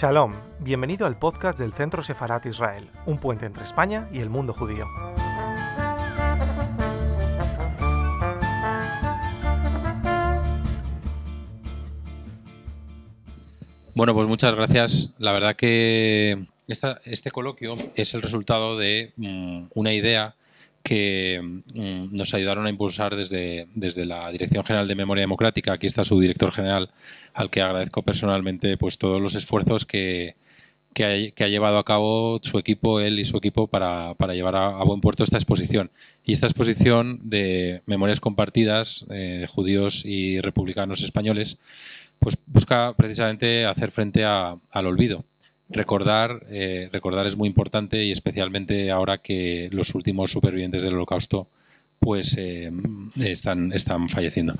Shalom, bienvenido al podcast del Centro Sefarat Israel, un puente entre España y el mundo judío. Bueno, pues muchas gracias. La verdad que este coloquio es el resultado de mm, una idea que mm, nos ayudaron a impulsar desde, desde la Dirección General de Memoria Democrática. Aquí está su director general, al que agradezco personalmente pues todos los esfuerzos que, que, ha, llevado a cabo su equipo, él y su equipo, para, para llevar a, buen puerto esta exposición. Y esta exposición de memorias compartidas eh, de judíos y republicanos españoles, pues busca precisamente hacer frente al olvido recordar, eh, recordar es muy importante y especialmente ahora que los últimos supervivientes del holocausto pues eh, están, están falleciendo.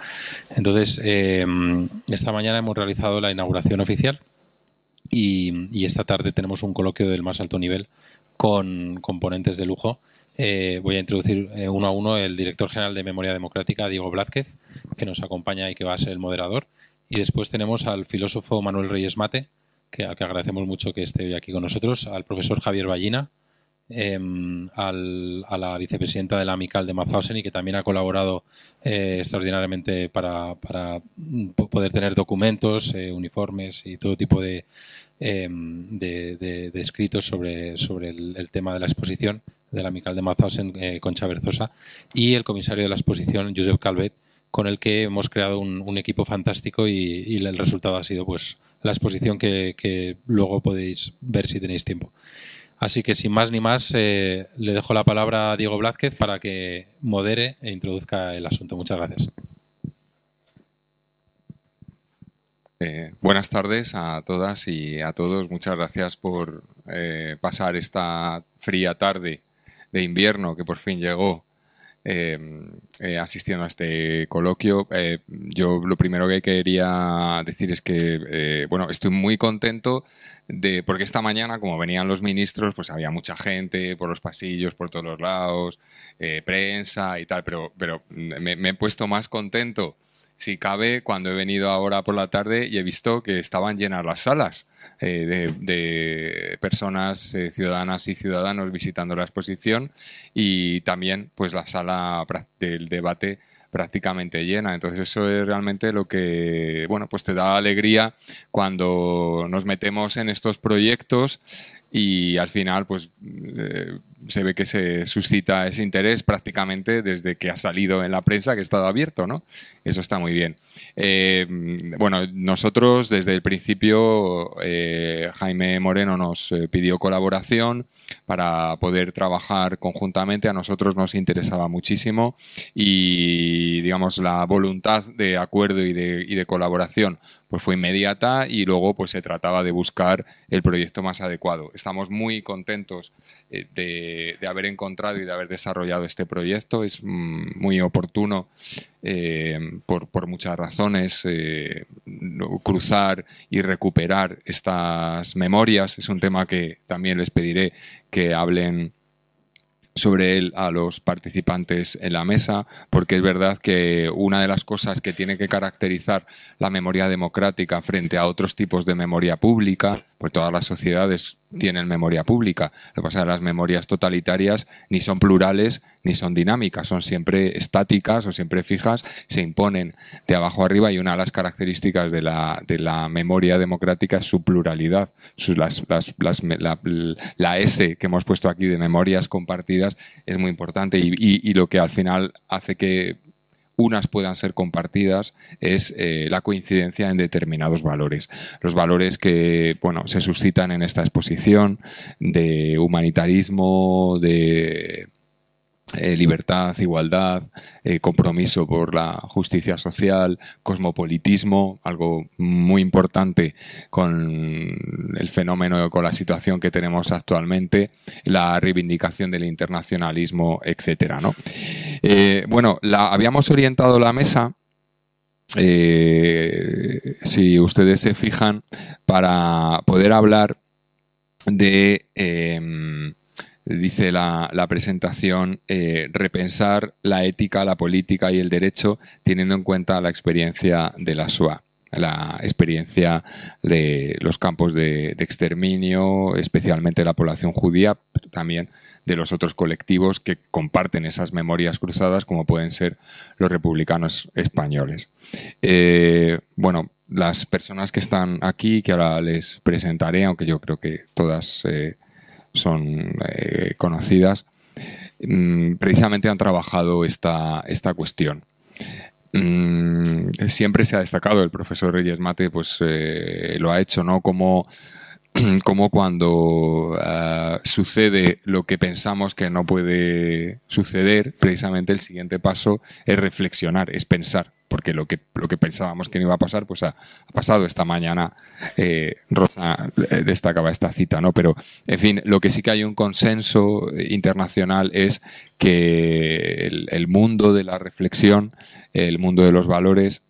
Entonces, eh, esta mañana hemos realizado la inauguración oficial y, esta tarde tenemos un coloquio del más alto nivel con componentes de lujo. voy a introducir uno a uno el director general de Memoria Democrática, Diego Blázquez, que nos acompaña y que va a ser el moderador. Y después tenemos al filósofo Manuel Reyes Mate, que, al que agradecemos mucho que esté hoy aquí con nosotros, al profesor Javier Ballina, em, a la vicepresidenta de la AMICAL de Mauthausen y que también ha colaborado eh, extraordinariamente para, poder tener documentos, eh, uniformes y todo tipo de, em, de, escritos sobre, sobre el, tema de la exposición de la AMICAL de Mauthausen, eh, Concha Berzosa, y el comisario de la exposición, Josep Calvet, con el que hemos creado un, equipo fantástico y, y el resultado ha sido pues la exposición que, luego podéis ver si tenéis tiempo. Así que sin más ni más, eh, le dejo la palabra a Diego Blázquez para que modere e introduzca el asunto. Muchas gracias. Eh, buenas tardes a todas y a todos. Muchas gracias por eh, pasar esta fría tarde de invierno que por fin llegó Em, eh, asistiendo a este coloquio. Eh, yo lo primero que quería decir es que, eh, bueno, estoy muy contento de, porque esta mañana, como venían los ministros, pues había mucha gente por los pasillos, por todos los lados, prensa y tal, pero, pero me, me he puesto más contento si cabe, cuando he venido ahora por la tarde y he visto que estaban llenas las salas eh, de, personas, eh, ciudadanas y ciudadanos visitando la exposición y también pues la sala del debate prácticamente llena. Entonces eso es realmente lo que, bueno, pues te da alegría cuando nos metemos en estos proyectos y al final pues eh, se ve que se suscita ese interés prácticamente desde que ha salido en la prensa, que ha estado abierto, ¿no? Eso está muy bien. Eh, bueno, nosotros desde el principio, eh, Jaime Moreno nos eh, pidió colaboración para poder trabajar conjuntamente. A nosotros nos interesaba muchísimo y, digamos, la voluntad de acuerdo y de, y de colaboración pues fue inmediata y luego pues se trataba de buscar el proyecto más adecuado. Estamos muy contentos de de, haber encontrado y de haber desarrollado este proyecto. Es mm, muy oportuno eh, por, muchas razones eh, cruzar y recuperar estas memorias. Es un tema que también les pediré que hablen sobre él a los participantes en la mesa, porque es verdad que una de las cosas que tiene que caracterizar la memoria democrática frente a otros tipos de memoria pública, pues todas las sociedades tienen memoria pública. Lo que pasa es que las memorias totalitarias ni son plurales ni son dinámicas, son siempre estáticas o siempre fijas, se imponen de abajo arriba y una de las características de la, memoria democrática es su pluralidad. la, S que hemos puesto aquí de memorias compartidas es muy importante y lo que al final hace que unas puedan ser compartidas es eh, la coincidencia en determinados valores. Los valores que bueno, se suscitan en esta exposición de humanitarismo, de eh, libertad, igualdad, eh, compromiso por la justicia social, cosmopolitismo, algo muy importante con el fenómeno, con la situación que tenemos actualmente, la reivindicación del internacionalismo, etcétera. ¿no? Eh, bueno, la, habíamos orientado la mesa. si ustedes se fijan, para poder hablar de em, dice la, presentación, eh, repensar la ética, la política y el derecho teniendo en cuenta la experiencia de la SOA. la experiencia de los campos de, exterminio, especialmente la población judía, también de los otros colectivos que comparten esas memorias cruzadas, como pueden ser los republicanos españoles. Eh, bueno, las personas que están aquí, que ahora les presentaré, aunque yo creo que todas eh, son eh, conocidas, mm, precisamente han trabajado esta, esta cuestión. Mm, siempre se ha destacado, el profesor Reyes Mate pues eh, lo ha hecho, ¿no? Como, como cuando ah, sucede lo que pensamos que no puede suceder, precisamente el siguiente paso es reflexionar, es pensar porque lo que, lo que pensábamos que no iba a pasar, pues ha, pasado esta mañana. Eh, Rosa eh, destacaba esta cita, ¿no? Pero, en fin, lo que sí que hay un consenso internacional es que el mundo de la reflexión, el mundo de los valores,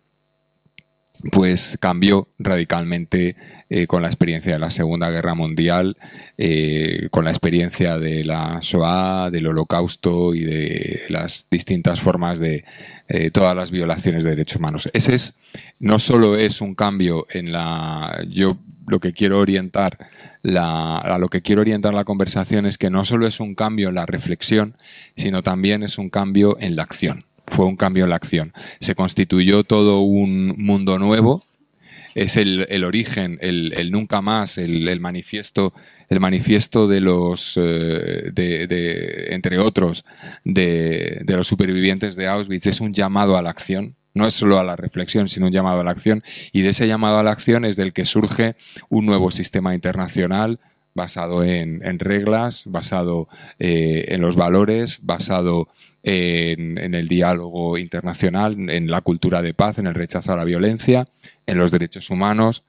pues cambió radicalmente eh, con la experiencia de la Segunda Guerra Mundial, eh, con la experiencia de la Shoah, del Holocausto y de las distintas formas de eh, todas las violaciones de derechos humanos. Ese es, no solo es un cambio en la, yo lo que quiero orientar la, a lo que quiero orientar la conversación es que no solo es un cambio en la reflexión, sino también es un cambio en la acción fue un cambio en la acción. Se constituyó todo un mundo nuevo. Es el, origen, el, nunca más, el, manifiesto, el manifiesto de los, eh, de, entre otros, de, de los supervivientes de Auschwitz. Es un llamado a la acción. No es solo a la reflexión, sino un llamado a la acción. Y de ese llamado a la acción es del que surge un nuevo sistema internacional basado en, reglas, basado eh, en los valores, basado en, el diálogo internacional, en la cultura de paz, en el rechazo a la violencia, en los derechos humanos,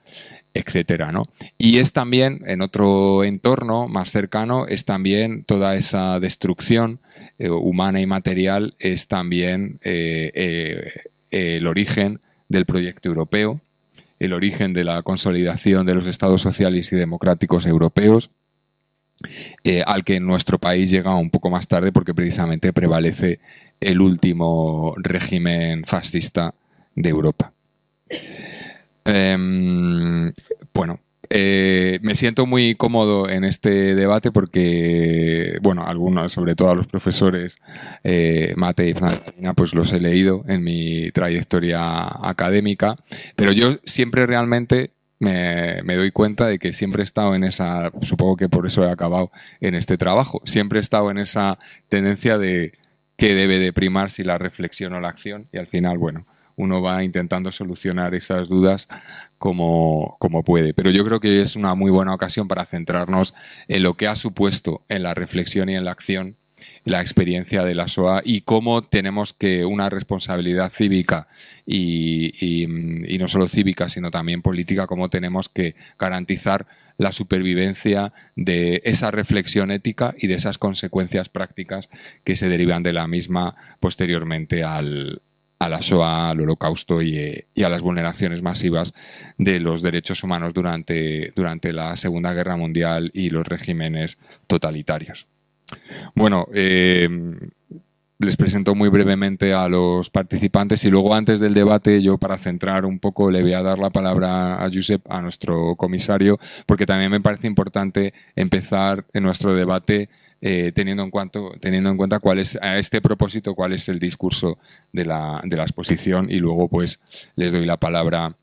etcétera, ¿no? Y es también, en otro entorno más cercano, es también toda esa destrucción eh, humana y material, es también eh, el origen del proyecto europeo, el origen de la consolidación de los estados sociales y democráticos europeos, eh, al que nuestro país llega un poco más tarde porque precisamente prevalece el último régimen fascista de Europa. Em, bueno, eh, me siento muy cómodo en este debate porque, bueno, algunos, sobre todo a los profesores eh, Mate y Francina, pues los he leído en mi trayectoria académica, pero yo siempre realmente me, doy cuenta de que siempre he estado en esa, supongo que por eso he acabado en este trabajo, siempre he estado en esa tendencia de qué debe de primar si la reflexión o la acción y al final, bueno, uno va intentando solucionar esas dudas como, como, puede. Pero yo creo que es una muy buena ocasión para centrarnos en lo que ha supuesto en la reflexión y en la acción la experiencia de la SOA y cómo tenemos que una responsabilidad cívica y, y, no solo cívica, sino también política, cómo tenemos que garantizar la supervivencia de esa reflexión ética y de esas consecuencias prácticas que se derivan de la misma posteriormente al, a la SOA, al holocausto y, a las vulneraciones masivas de los derechos humanos durante, durante la Segunda Guerra Mundial y los regímenes totalitarios. Bueno, eh, les presento muy brevemente a los participantes y luego antes del debate yo para centrar un poco le voy a dar la palabra a Josep, a nuestro comisario, porque también me parece importante empezar en nuestro debate eh, teniendo, en cuenta, teniendo en cuenta cuál es, a este propósito, cuál es el discurso de la, de la exposición y luego pues les doy la palabra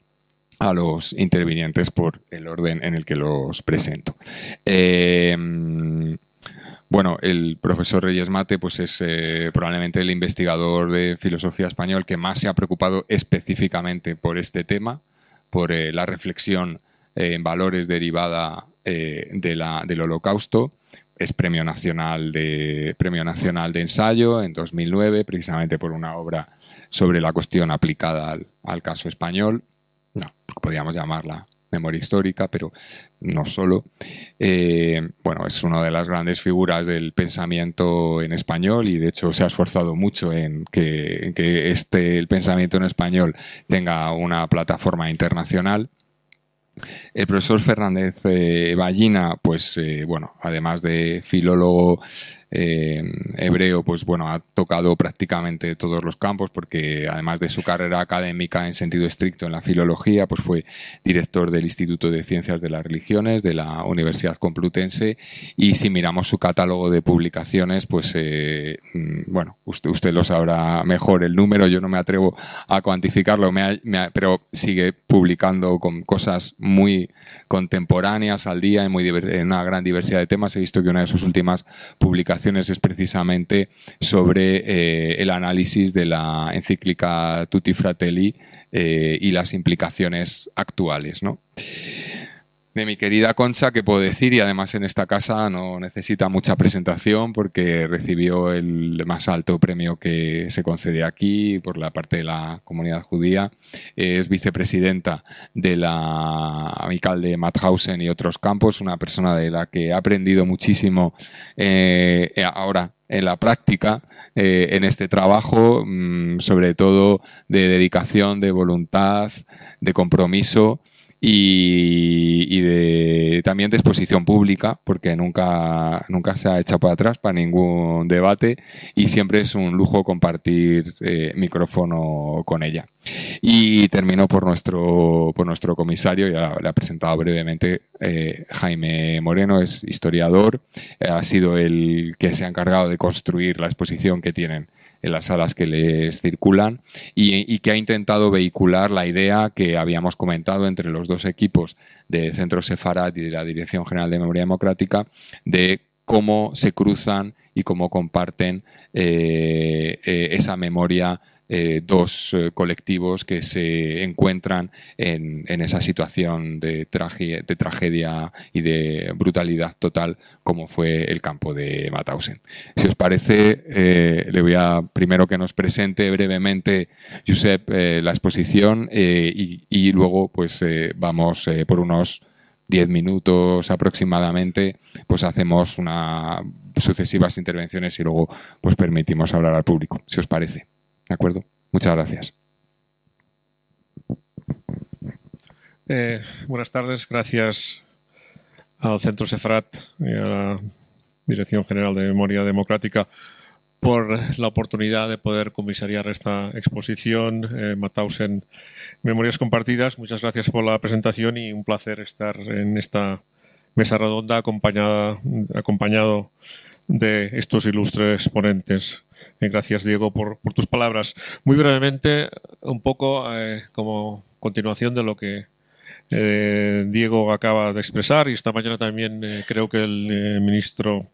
a los intervinientes por el orden en el que los presento. Eh, bueno, el profesor Reyes Mate pues es eh, probablemente el investigador de filosofía español que más se ha preocupado específicamente por este tema, por la reflexión en valores derivada de la, del holocausto es premio nacional de premio nacional de ensayo en 2009 precisamente por una obra sobre la cuestión aplicada al, caso español. No podríamos llamarla memoria histórica pero no solo. Eh, bueno es una de las grandes figuras del pensamiento en español y de hecho se ha esforzado mucho en que, que este el pensamiento en español tenga una plataforma internacional el profesor Fernández eh, Ballina, pues eh, bueno, además de filólogo, eh, hebreo, pues bueno, ha tocado prácticamente todos los campos porque además de su carrera académica en sentido estricto en la filología, pues fue director del Instituto de Ciencias de las Religiones de la Universidad Complutense. Y si miramos su catálogo de publicaciones, pues eh, mm, bueno, usted, usted lo sabrá mejor el número, yo no me atrevo a cuantificarlo, pero sigue publicando con cosas muy contemporáneas al día en, muy, en una gran diversidad de temas. He visto que una de sus últimas publicaciones es precisamente sobre eh, el análisis de la encíclica Tutti Fratelli eh, y las implicaciones actuales. ¿no? De mi querida Concha, que puedo decir, y además en esta casa no necesita mucha presentación porque recibió el más alto premio que se concede aquí por la parte de la comunidad judía. Es vicepresidenta de la amical de Mauthausen y otros campos, una persona de la que he aprendido muchísimo eh, ahora en la práctica, eh, en este trabajo, mm, sobre todo de dedicación, de voluntad, de compromiso y, de, también de exposición pública, porque nunca, nunca se ha echado para atrás para ningún debate y siempre es un lujo compartir eh, micrófono con ella. Y termino por nuestro, por nuestro comisario, ya le ha presentado brevemente eh, Jaime Moreno, es historiador, ha sido el que se ha encargado de construir la exposición que tienen en las salas que les circulan y, que ha intentado vehicular la idea que habíamos comentado entre los dos equipos de Centro Sefarat y de la Dirección General de Memoria Democrática de cómo se cruzan y cómo comparten eh, eh, esa memoria eh, dos eh, colectivos que se encuentran en, esa situación de, de, tragedia y de brutalidad total como fue el campo de Mauthausen. Si os parece, eh, le voy a primero que nos presente brevemente Josep la exposición y, y, luego pues vamos por unos 10 minutos aproximadamente, pues hacemos una sucesivas intervenciones y luego pues permitimos hablar al público, si os parece. ¿De acuerdo? Muchas gracias. Eh, buenas tardes, gracias al Centro Sefrat y a la Dirección General de Memoria Democrática por la oportunidad de poder comisariar esta exposición eh, Matausen Memorias Compartidas. Muchas gracias por la presentación y un placer estar en esta mesa redonda acompañada, acompañado de estos ilustres ponentes. Eh, gracias, Diego, por, tus palabras. Muy brevemente, un poco eh, como continuación de lo que eh, Diego acaba de expresar y esta mañana también creo que el ministro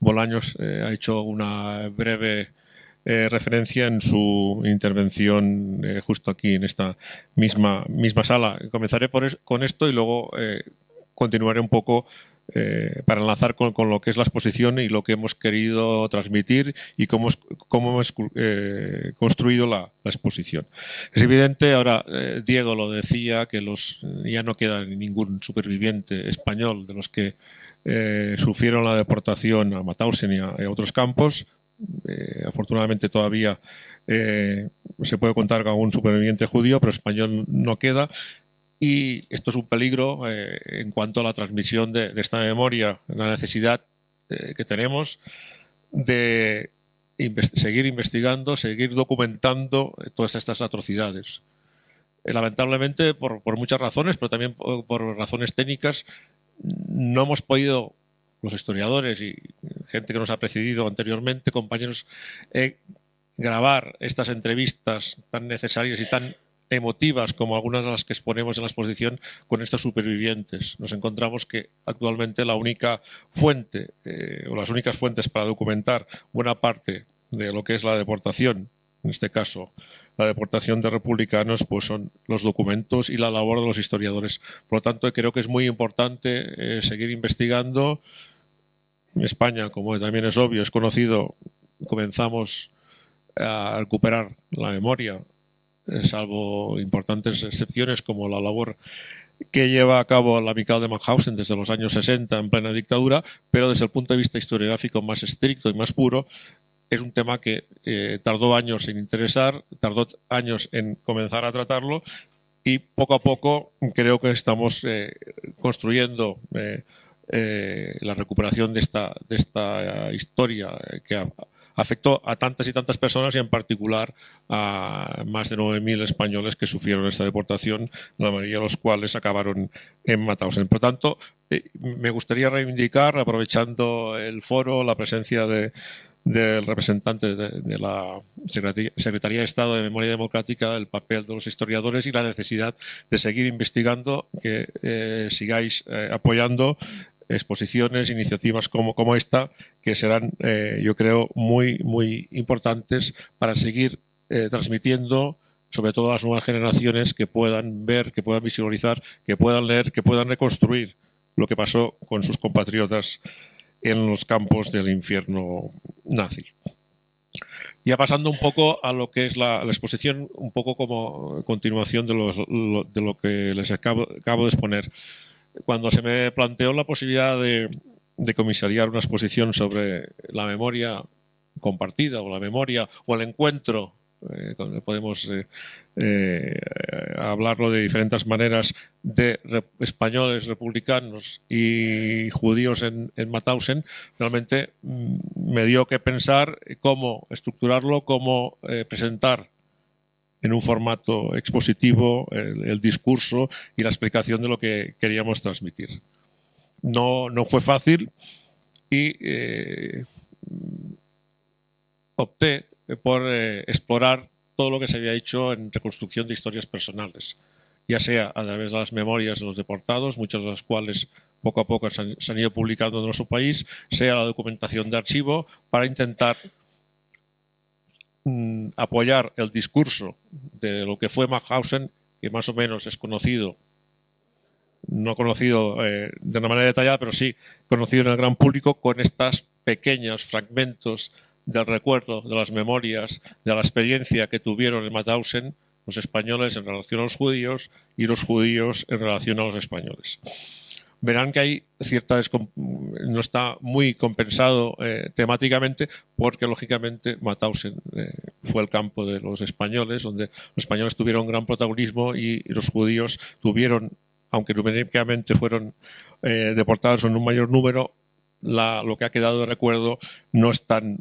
Bolaños ha hecho una breve referencia en su intervención justo aquí en esta misma, misma sala. Comenzaré con esto y luego continuaré un poco eh, para enlazar con, lo que es la exposición y lo que hemos querido transmitir y cómo, hemos eh, construido la, exposición. Es evidente, ahora eh, Diego lo decía, que los, ya no queda ningún superviviente español de los que sufrieron la deportación a Mauthausen y a, otros campos. afortunadamente todavía se puede contar con un superviviente judío, pero español no queda y esto es un peligro eh, en cuanto a la transmisión de, esta memoria, la necesidad eh, que tenemos de seguir investigando, seguir documentando todas estas atrocidades. Eh, lamentablemente, por, muchas razones, pero también por, razones técnicas, no hemos podido, los historiadores y gente que nos ha precedido anteriormente, compañeros, grabar estas entrevistas tan necesarias y tan emotivas como algunas de las que exponemos en la exposición con estos supervivientes. Nos encontramos que actualmente la única fuente eh, o las únicas fuentes para documentar buena parte de lo que es la deportación, en este caso la deportación de republicanos, pues son los documentos y la labor de los historiadores. Por lo tanto, creo que es muy importante eh, seguir investigando. En España, como también es obvio, es conocido, comenzamos a recuperar la memoria salvo importantes excepciones como la labor que lleva a cabo la Amical de Mauthausen desde los años 60 en plena dictadura, pero desde el punto de vista historiográfico más estricto y más puro, es un tema que eh, tardó años en interesar, tardó años en comenzar a tratarlo y poco a poco creo que estamos eh, construyendo eh, la recuperación de esta, de esta historia que afectó a tantas y tantas personas y en particular a más de 9.000 españoles que sufrieron esta deportación, la mayoría de los cuales acabaron en Mauthausen. Por tanto, eh, me gustaría reivindicar, aprovechando el foro, la presencia de, del representante de, la Secretaría de Estado de Memoria Democrática, el papel de los historiadores y la necesidad de seguir investigando, que eh, sigáis eh, apoyando exposiciones, iniciativas como, como esta, que serán, eh, yo creo, muy, muy importantes para seguir eh, transmitiendo, sobre todo a las nuevas generaciones, que puedan ver, que puedan visualizar, que puedan leer, que puedan reconstruir lo que pasó con sus compatriotas en los campos del infierno nazi. Ya pasando un poco a lo que es la, exposición, un poco como continuación de, de lo que les acabo de exponer cuando se me planteó la posibilidad de, comisariar una exposición sobre la memoria compartida o la memoria o el encuentro, eh, podemos eh, eh, hablarlo de diferentes maneras, de españoles republicanos y judíos en, en Mauthausen, realmente mm, me dio que pensar cómo estructurarlo, cómo presentar en un formato expositivo el, discurso y la explicación de lo que queríamos transmitir. No, no fue fácil y eh, opté por eh, explorar todo lo que se había hecho en reconstrucción de historias personales, ya sea a través de las memorias de los deportados, muchas de las cuales poco a poco se han, se han ido publicando en nuestro país, sea la documentación de archivo, para intentar Mm, apoyar el discurso de lo que fue Mauthausen, que más o menos es conocido, no conocido eh, de una manera detallada, pero sí conocido en el gran público con estos pequeños fragmentos del recuerdo, de las memorias, de la experiencia que tuvieron en Mauthausen los españoles en relación a los judíos y los judíos en relación a los españoles verán que hay cierta no está muy compensado eh, temáticamente porque lógicamente Mauthausen eh, fue el campo de los españoles donde los españoles tuvieron gran protagonismo y, los judíos tuvieron aunque numéricamente fueron eh, deportados en un mayor número lo que ha quedado de recuerdo no es tan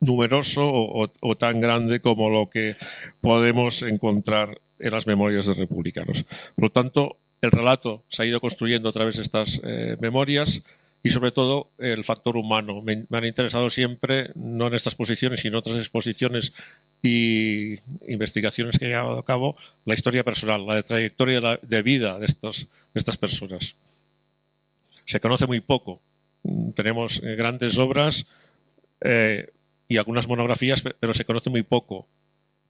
numeroso o, o, tan grande como lo que podemos encontrar en las memorias de republicanos. Por lo tanto, el relato se ha ido construyendo a través de estas eh, memorias y sobre todo el factor humano. Me, han interesado siempre, no en estas posiciones, sino en otras exposiciones y investigaciones que he llevado a cabo, la historia personal, la trayectoria de, vida de, de estas personas. Se conoce muy poco. Tenemos eh, grandes obras eh, y algunas monografías, pero se conoce muy poco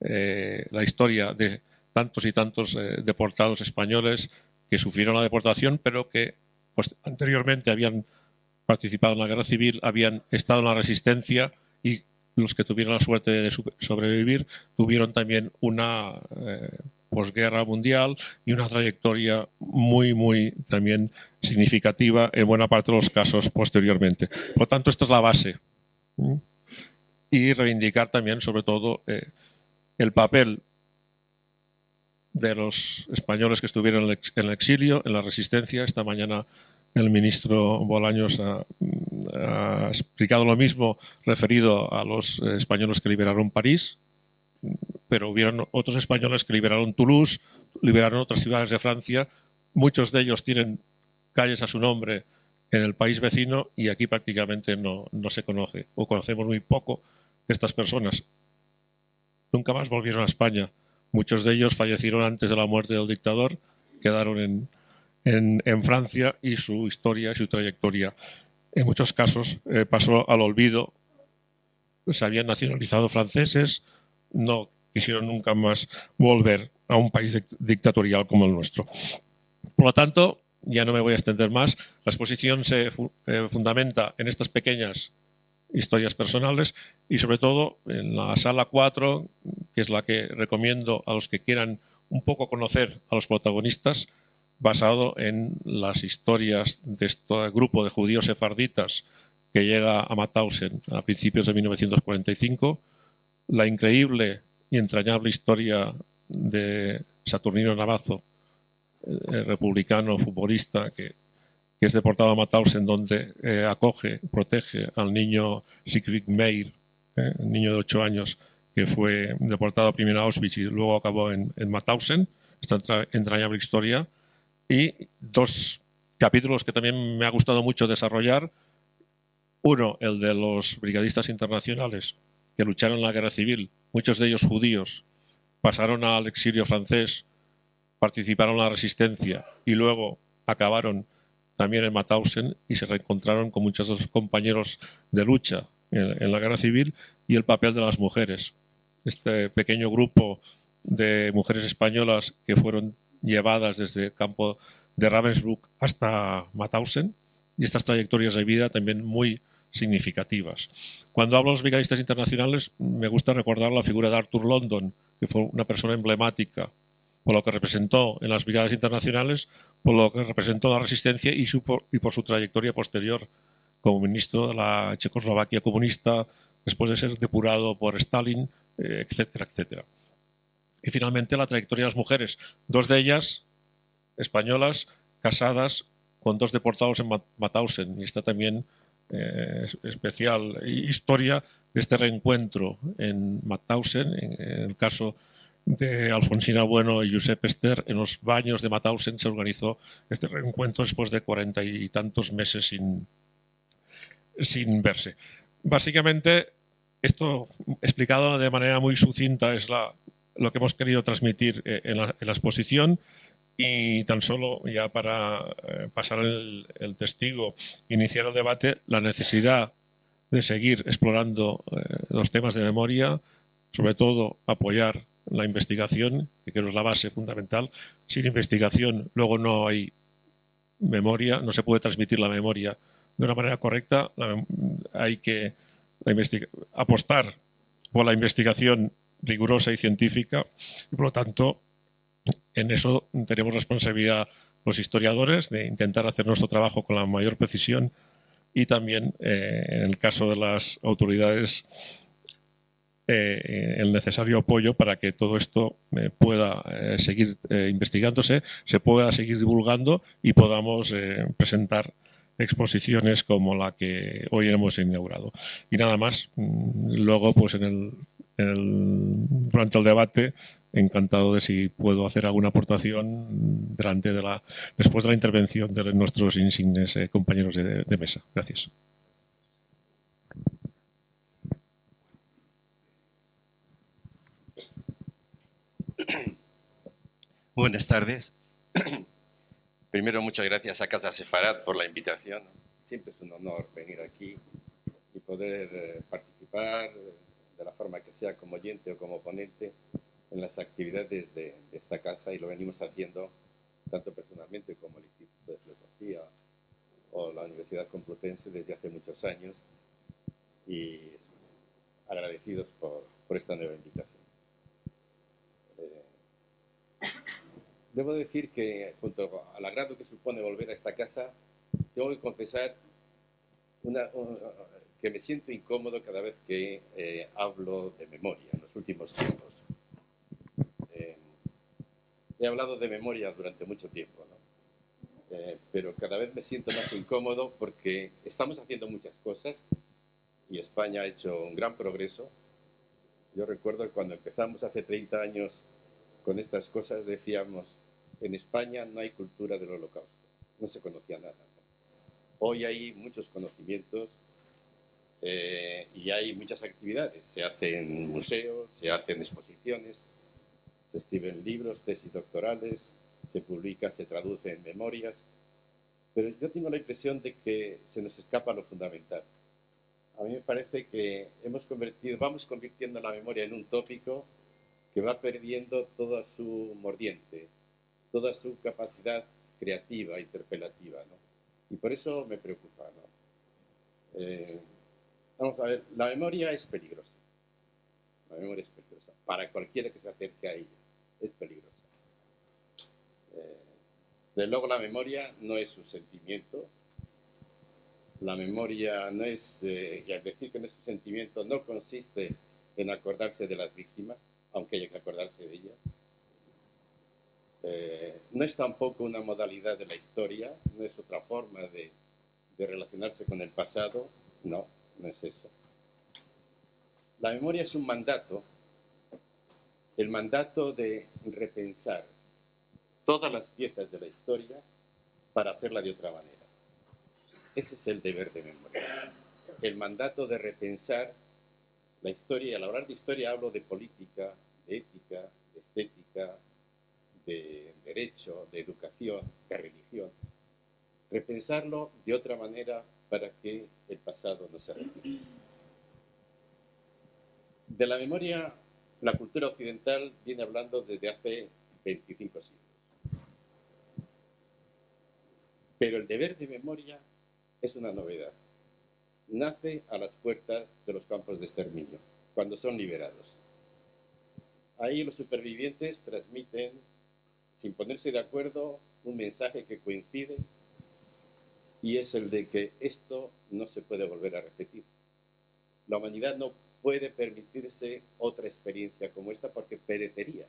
la historia de tantos y tantos deportados españoles que sufrieron la deportación, pero que pues, anteriormente habían participado en la guerra civil, habían estado en la resistencia y los que tuvieron la suerte de sobrevivir tuvieron también una eh, posguerra mundial y una trayectoria muy, muy también significativa en buena parte de los casos posteriormente. Por lo tanto, esta es la base. Y reivindicar también, sobre todo, eh, el papel de los españoles que estuvieron en el exilio, en la resistencia. Esta mañana el ministro Bolaños ha, explicado lo mismo referido a los españoles que liberaron París, pero hubieron otros españoles que liberaron Toulouse, liberaron otras ciudades de Francia. Muchos de ellos tienen calles a su nombre en el país vecino y aquí prácticamente no, no se conoce o conocemos muy poco de estas personas. Nunca más volvieron a España Muchos de ellos fallecieron antes de la muerte del dictador, quedaron en, Francia y su historia su trayectoria en muchos casos eh, pasó al olvido. Se habían nacionalizado franceses, no quisieron nunca más volver a un país dictatorial como el nuestro. Por lo tanto, ya no me voy a extender más, la exposición se eh, fundamenta en estas pequeñas historias personales y sobre todo en la sala 4, que es la que recomiendo a los que quieran un poco conocer a los protagonistas, basado en las historias de este grupo de judíos sefarditas que llega a Mauthausen a principios de 1945, la increíble y entrañable historia de Saturnino Navazo, eh, republicano, futbolista, que, es deportado a Mauthausen, donde eh, acoge, protege al niño Siegfried Meir, un niño de 8 años, que fue deportado primero a Auschwitz y luego acabó en, en Mauthausen, esta entrañable historia, y dos capítulos que también me ha gustado mucho desarrollar. Uno, el de los brigadistas internacionales que lucharon en la guerra civil, muchos de ellos judíos, pasaron al exilio francés, participaron en la resistencia y luego acabaron también en Mauthausen y se reencontraron con muchos de sus compañeros de lucha en, la guerra civil y el papel de las mujeres. Este pequeño grupo de mujeres españolas que fueron llevadas desde el campo de Ravensbrück hasta Mauthausen y estas trayectorias de vida también muy significativas. Cuando hablo de los brigadistas internacionales, me gusta recordar la figura de Arthur London, que fue una persona emblemática por lo que representó en las brigadas internacionales, por lo que representó la resistencia y, y por su trayectoria posterior como ministro de la Checoslovaquia comunista, después de ser depurado por Stalin, eh, etcétera, etcétera. Y finalmente la trayectoria de las mujeres, dos de ellas españolas casadas con dos deportados en Mauthausen. Y está también eh, especial historia de este reencuentro en Mauthausen, en, el caso de Alfonsina Bueno y Josep Ester, en los baños de Mauthausen se organizó este reencuentro después de cuarenta y tantos meses sin, sin verse. Básicamente, esto explicado de manera muy sucinta es lo que hemos querido transmitir eh, en la, exposición y tan solo ya para eh, pasar el, testigo, iniciar el debate, la necesidad de seguir explorando eh, los temas de memoria, sobre todo apoyar la investigación, que es la base fundamental. Sin investigación luego no hay memoria, no se puede transmitir la memoria de una manera correcta. hay que apostar por la investigación rigurosa y científica y por lo tanto en eso tenemos responsabilidad los historiadores de intentar hacer nuestro trabajo con la mayor precisión y también eh, en el caso de las autoridades eh, el necesario apoyo para que todo esto eh, pueda seguir investigándose, se pueda seguir divulgando y podamos presentar exposiciones como la que hoy hemos inaugurado. Y nada más, mm, luego pues en el durante el debate, encantado de si puedo hacer alguna aportación durante después de la intervención de nuestros insignes eh, compañeros de, mesa. Gracias. Buenas tardes. Primero, muchas gracias a Casa Sefarat por la invitación. Siempre es un honor venir aquí y poder eh, participar, de la forma que sea, como oyente o como ponente, en las actividades de, esta casa y lo venimos haciendo tanto personalmente como el Instituto de Filosofía o la Universidad Complutense desde hace muchos años y agradecidos por esta nueva invitación. Eh, debo decir que junto al agrado que supone volver a esta casa, tengo que confesar una, que me siento incómodo cada vez que eh, hablo de memoria en los últimos tiempos. Eh, he hablado de memoria durante mucho tiempo, eh, pero cada vez me siento más incómodo porque estamos haciendo muchas cosas y España ha hecho un gran progreso. Yo recuerdo que cuando empezamos hace 30 años con estas cosas decíamos, en España no hay cultura del holocausto, no se conocía nada. Hoy hay muchos conocimientos eh, y hay muchas actividades. Se hacen museos, se hacen exposiciones, se escriben libros, tesis doctorales, se publica, se traduce en memorias. Pero yo tengo la impresión de que se nos escapa lo fundamental. A mí me parece que hemos convertido, vamos convirtiendo la memoria en un tópico que va perdiendo toda su mordiente, toda su capacidad creativa, interpelativa. ¿no? Y por eso me preocupa. ¿no? Eh, Vamos a ver, la memoria es peligrosa. La memoria es peligrosa. Para cualquiera que se acerque a ella, es peligrosa. Eh, de luego, la memoria no es un sentimiento. La memoria no es, eh, y al decir que no es un sentimiento, no consiste en acordarse de las víctimas, aunque haya que acordarse de ellas. Eh, no es tampoco una modalidad de la historia, no es otra forma de, relacionarse con el pasado, no, no es eso. La memoria es un mandato, el mandato de repensar todas las piezas de la historia para hacerla de otra manera. Ese es el deber de memoria. El mandato de repensar la historia, y al hablar de historia hablo de política, de ética, de estética, de derecho, de educación, de religión. Repensarlo de otra manera para que el pasado no se repita. De la memoria, la cultura occidental viene hablando desde hace 25 siglos. Pero el deber de memoria es una novedad. Nace a las puertas de los campos de exterminio, cuando son liberados. Ahí los supervivientes transmiten, sin ponerse de acuerdo, un mensaje que coincide y es el de que esto no se puede volver a repetir. La humanidad no puede permitirse otra experiencia como esta porque perecería.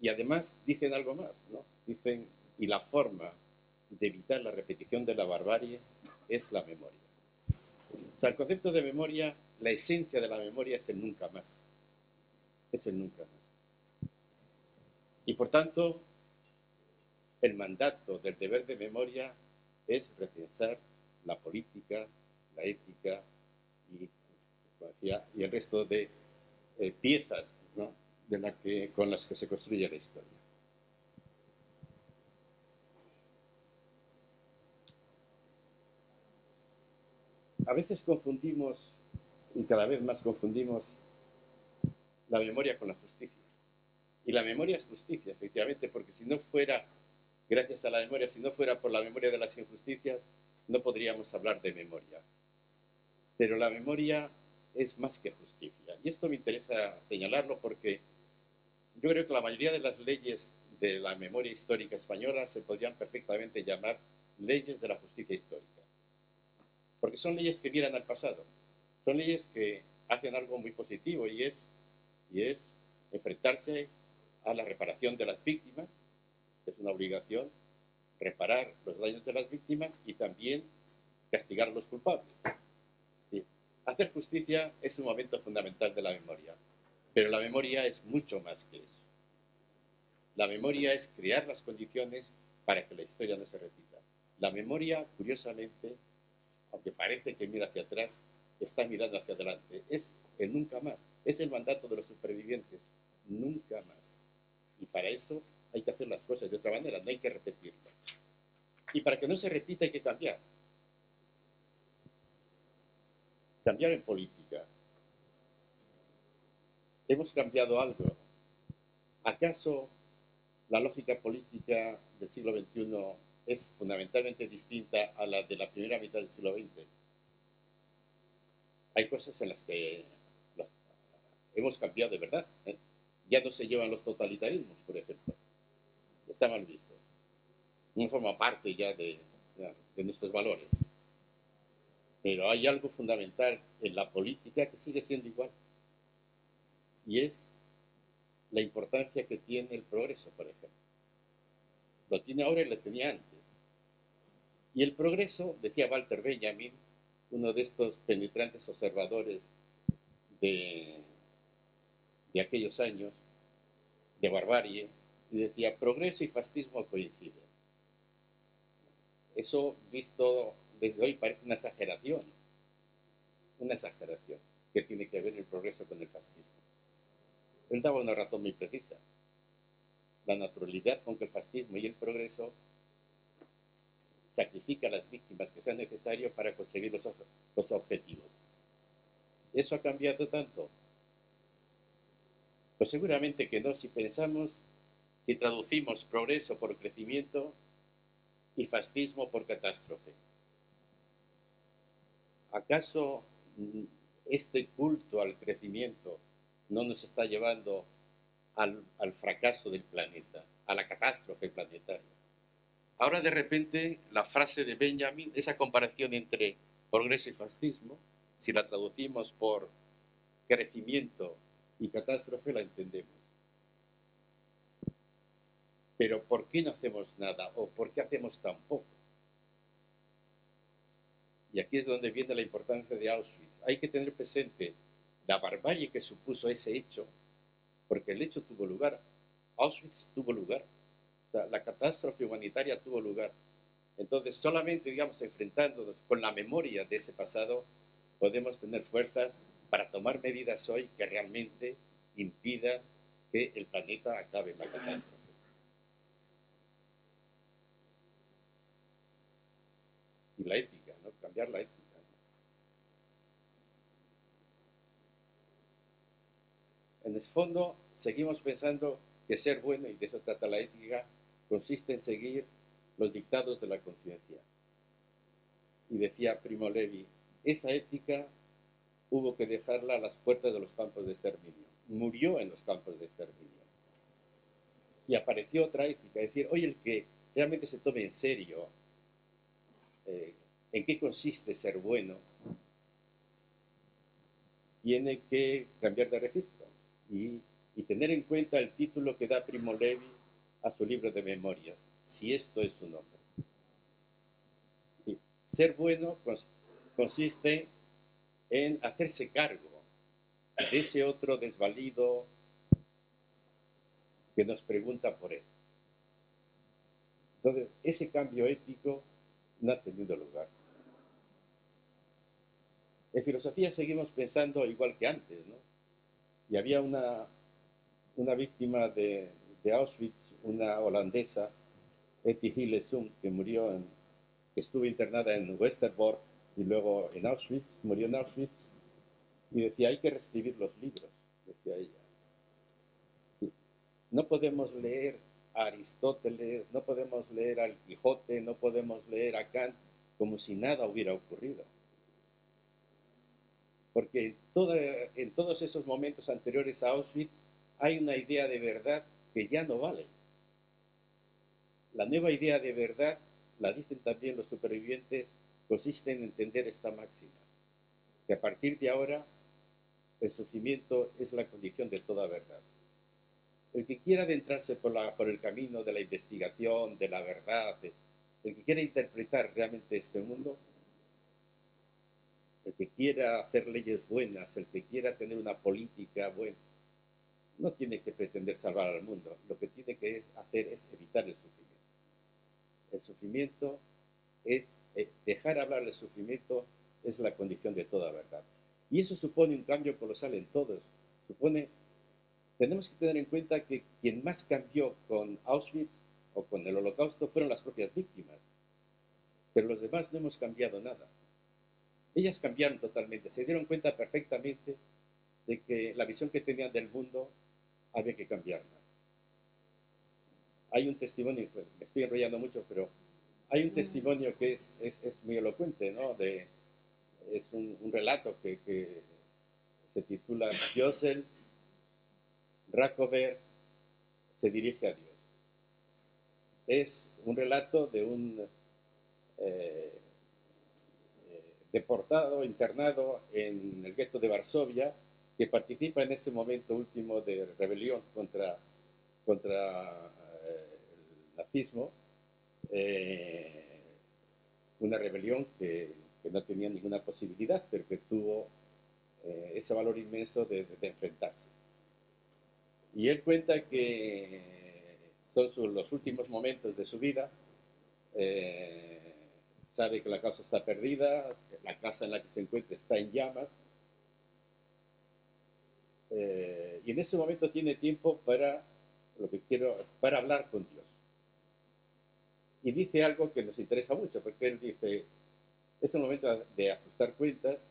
Y además dicen algo más, ¿no? Dicen, y la forma de evitar la repetición de la barbarie es la memoria. O sea, el concepto de memoria, la esencia de la memoria es el nunca más. Es el nunca más. Y por tanto, el mandato del deber de memoria es repensar la política, la ética y, el resto de eh, piezas que, con las que se construye la historia. A veces confundimos, y cada vez más confundimos, la memoria con la justicia. Y la memoria es justicia, efectivamente, porque si no fuera, gracias a la memoria, si no fuera por la memoria de las injusticias, no podríamos hablar de memoria. Pero la memoria es más que justicia. Y esto me interesa señalarlo porque yo creo que la mayoría de las leyes de la memoria histórica española se podrían perfectamente llamar leyes de la justicia histórica porque son leyes que miran al pasado, son leyes que hacen algo muy positivo y es, y es enfrentarse a la reparación de las víctimas, es una obligación reparar los daños de las víctimas y también castigar a los culpables. Hacer justicia es un momento fundamental de la memoria, pero la memoria es mucho más que eso. La memoria es crear las condiciones para que la historia no se repita. La memoria, curiosamente, aunque parece que mira hacia atrás, está mirando hacia adelante. Es el nunca más. Es el mandato de los supervivientes. Nunca más. Y para eso hay que hacer las cosas de otra manera, no hay que repetirlo. Y para que no se repita hay que cambiar. Cambiar en política. Hemos cambiado algo. ¿Acaso la lógica política del siglo XXI es fundamentalmente distinta a la de la primera mitad del siglo XX. Hay cosas en las que hemos cambiado de verdad. ¿eh? Ya no se llevan los totalitarismos, por ejemplo. Está mal visto. No forma parte ya de, nuestros valores. Pero hay algo fundamental en la política que sigue siendo igual. Y es la importancia que tiene el progreso, por ejemplo. Lo tiene ahora y lo tenía antes. Y el progreso, decía Walter Benjamin, uno de estos penetrantes observadores de, de aquellos años, de barbarie, y decía, progreso y fascismo coinciden. Eso visto desde hoy parece una exageración, una exageración que tiene que ver el progreso con el fascismo. Él daba una razón muy precisa. La naturalidad con que el fascismo y el progreso sacrifica a las víctimas que sean necesarias para conseguir los, los objetivos. ¿Eso ha cambiado tanto? Pues seguramente que no, si pensamos, si traducimos progreso por crecimiento y fascismo por catástrofe. ¿Acaso este culto al crecimiento no nos está llevando al, al fracaso del planeta, a la catástrofe planetaria? Ahora de repente la frase de Benjamin, esa comparación entre progreso y fascismo, si la traducimos por crecimiento y catástrofe, la entendemos. Pero ¿por qué no hacemos nada? ¿O por qué hacemos tan poco? Y aquí es donde viene la importancia de Auschwitz. Hay que tener presente la barbarie que supuso ese hecho, porque el hecho tuvo lugar. Auschwitz tuvo lugar. la catástrofe humanitaria tuvo lugar. Entonces, solamente, digamos, enfrentándonos con la memoria de ese pasado, podemos tener fuerzas para tomar medidas hoy que realmente impidan que el planeta acabe en la catástrofe. Y la ética, ¿no? Cambiar la ética. En el fondo, seguimos pensando que ser bueno, y de eso trata la ética, consiste en seguir los dictados de la conciencia. Y decía Primo Levi, esa ética hubo que dejarla a las puertas de los campos de exterminio. Murió en los campos de exterminio. Y apareció otra ética, decir, oye, el que realmente se tome en serio eh, en qué consiste ser bueno, tiene que cambiar de registro y, y tener en cuenta el título que da Primo Levi a su libro de memorias, si esto es su nombre. Ser bueno consiste en hacerse cargo de ese otro desvalido que nos pregunta por él. Entonces, ese cambio ético no ha tenido lugar. En filosofía seguimos pensando igual que antes, ¿no? Y había una, una víctima de, de Auschwitz, una holandesa, Etty Hillesum, que murió que estuvo internada en Westerbork y luego en Auschwitz, murió en Auschwitz, y decía, hay que reescribir los libros, decía ella. No podemos leer a Aristóteles, no podemos leer al Quijote, no podemos leer a Kant como si nada hubiera ocurrido. Porque en todos esos momentos anteriores a Auschwitz hay una idea de verdad que ya no vale. La nueva idea de verdad, la dicen también los supervivientes, consiste en entender esta máxima, que a partir de ahora el sufrimiento es la condición de toda verdad. El que quiera adentrarse por, el camino de la investigación, de la verdad, el que quiera interpretar realmente este mundo, el que quiera hacer leyes buenas, el que quiera tener una política buena, no tiene que pretender salvar al mundo, lo que tiene que hacer es evitar el sufrimiento. El sufrimiento es, eh, dejar hablar del sufrimiento es la condición de toda verdad. Y eso supone un cambio colosal en todos. Supone, tenemos que tener en cuenta que quien más cambió con Auschwitz o con el holocausto fueron las propias víctimas. Pero los demás no hemos cambiado nada. Ellas cambiaron totalmente, se dieron cuenta perfectamente de que la visión que tenían del mundo había que cambiarla. Hay un testimonio, pues, me estoy enrollando mucho, pero hay un testimonio que es, es, muy elocuente, ¿no? De, es un, relato que, se titula Yosel Rakover se dirige a Dios. Es un relato de un eh, eh, deportado, internado en el gueto de Varsovia, que participa en ese momento último de rebelión contra, contra eh, el nazismo, eh, una rebelión que, no tenía ninguna posibilidad, pero que tuvo eh, ese valor inmenso de, enfrentarse. Y él cuenta que son los últimos momentos de su vida, sabe que la causa está perdida, la casa en la que se encuentra está en llamas, eh, y en ese momento tiene tiempo para lo que quiero, para hablar con Dios. Y dice algo que nos interesa mucho, porque él dice, es el momento de ajustar cuentas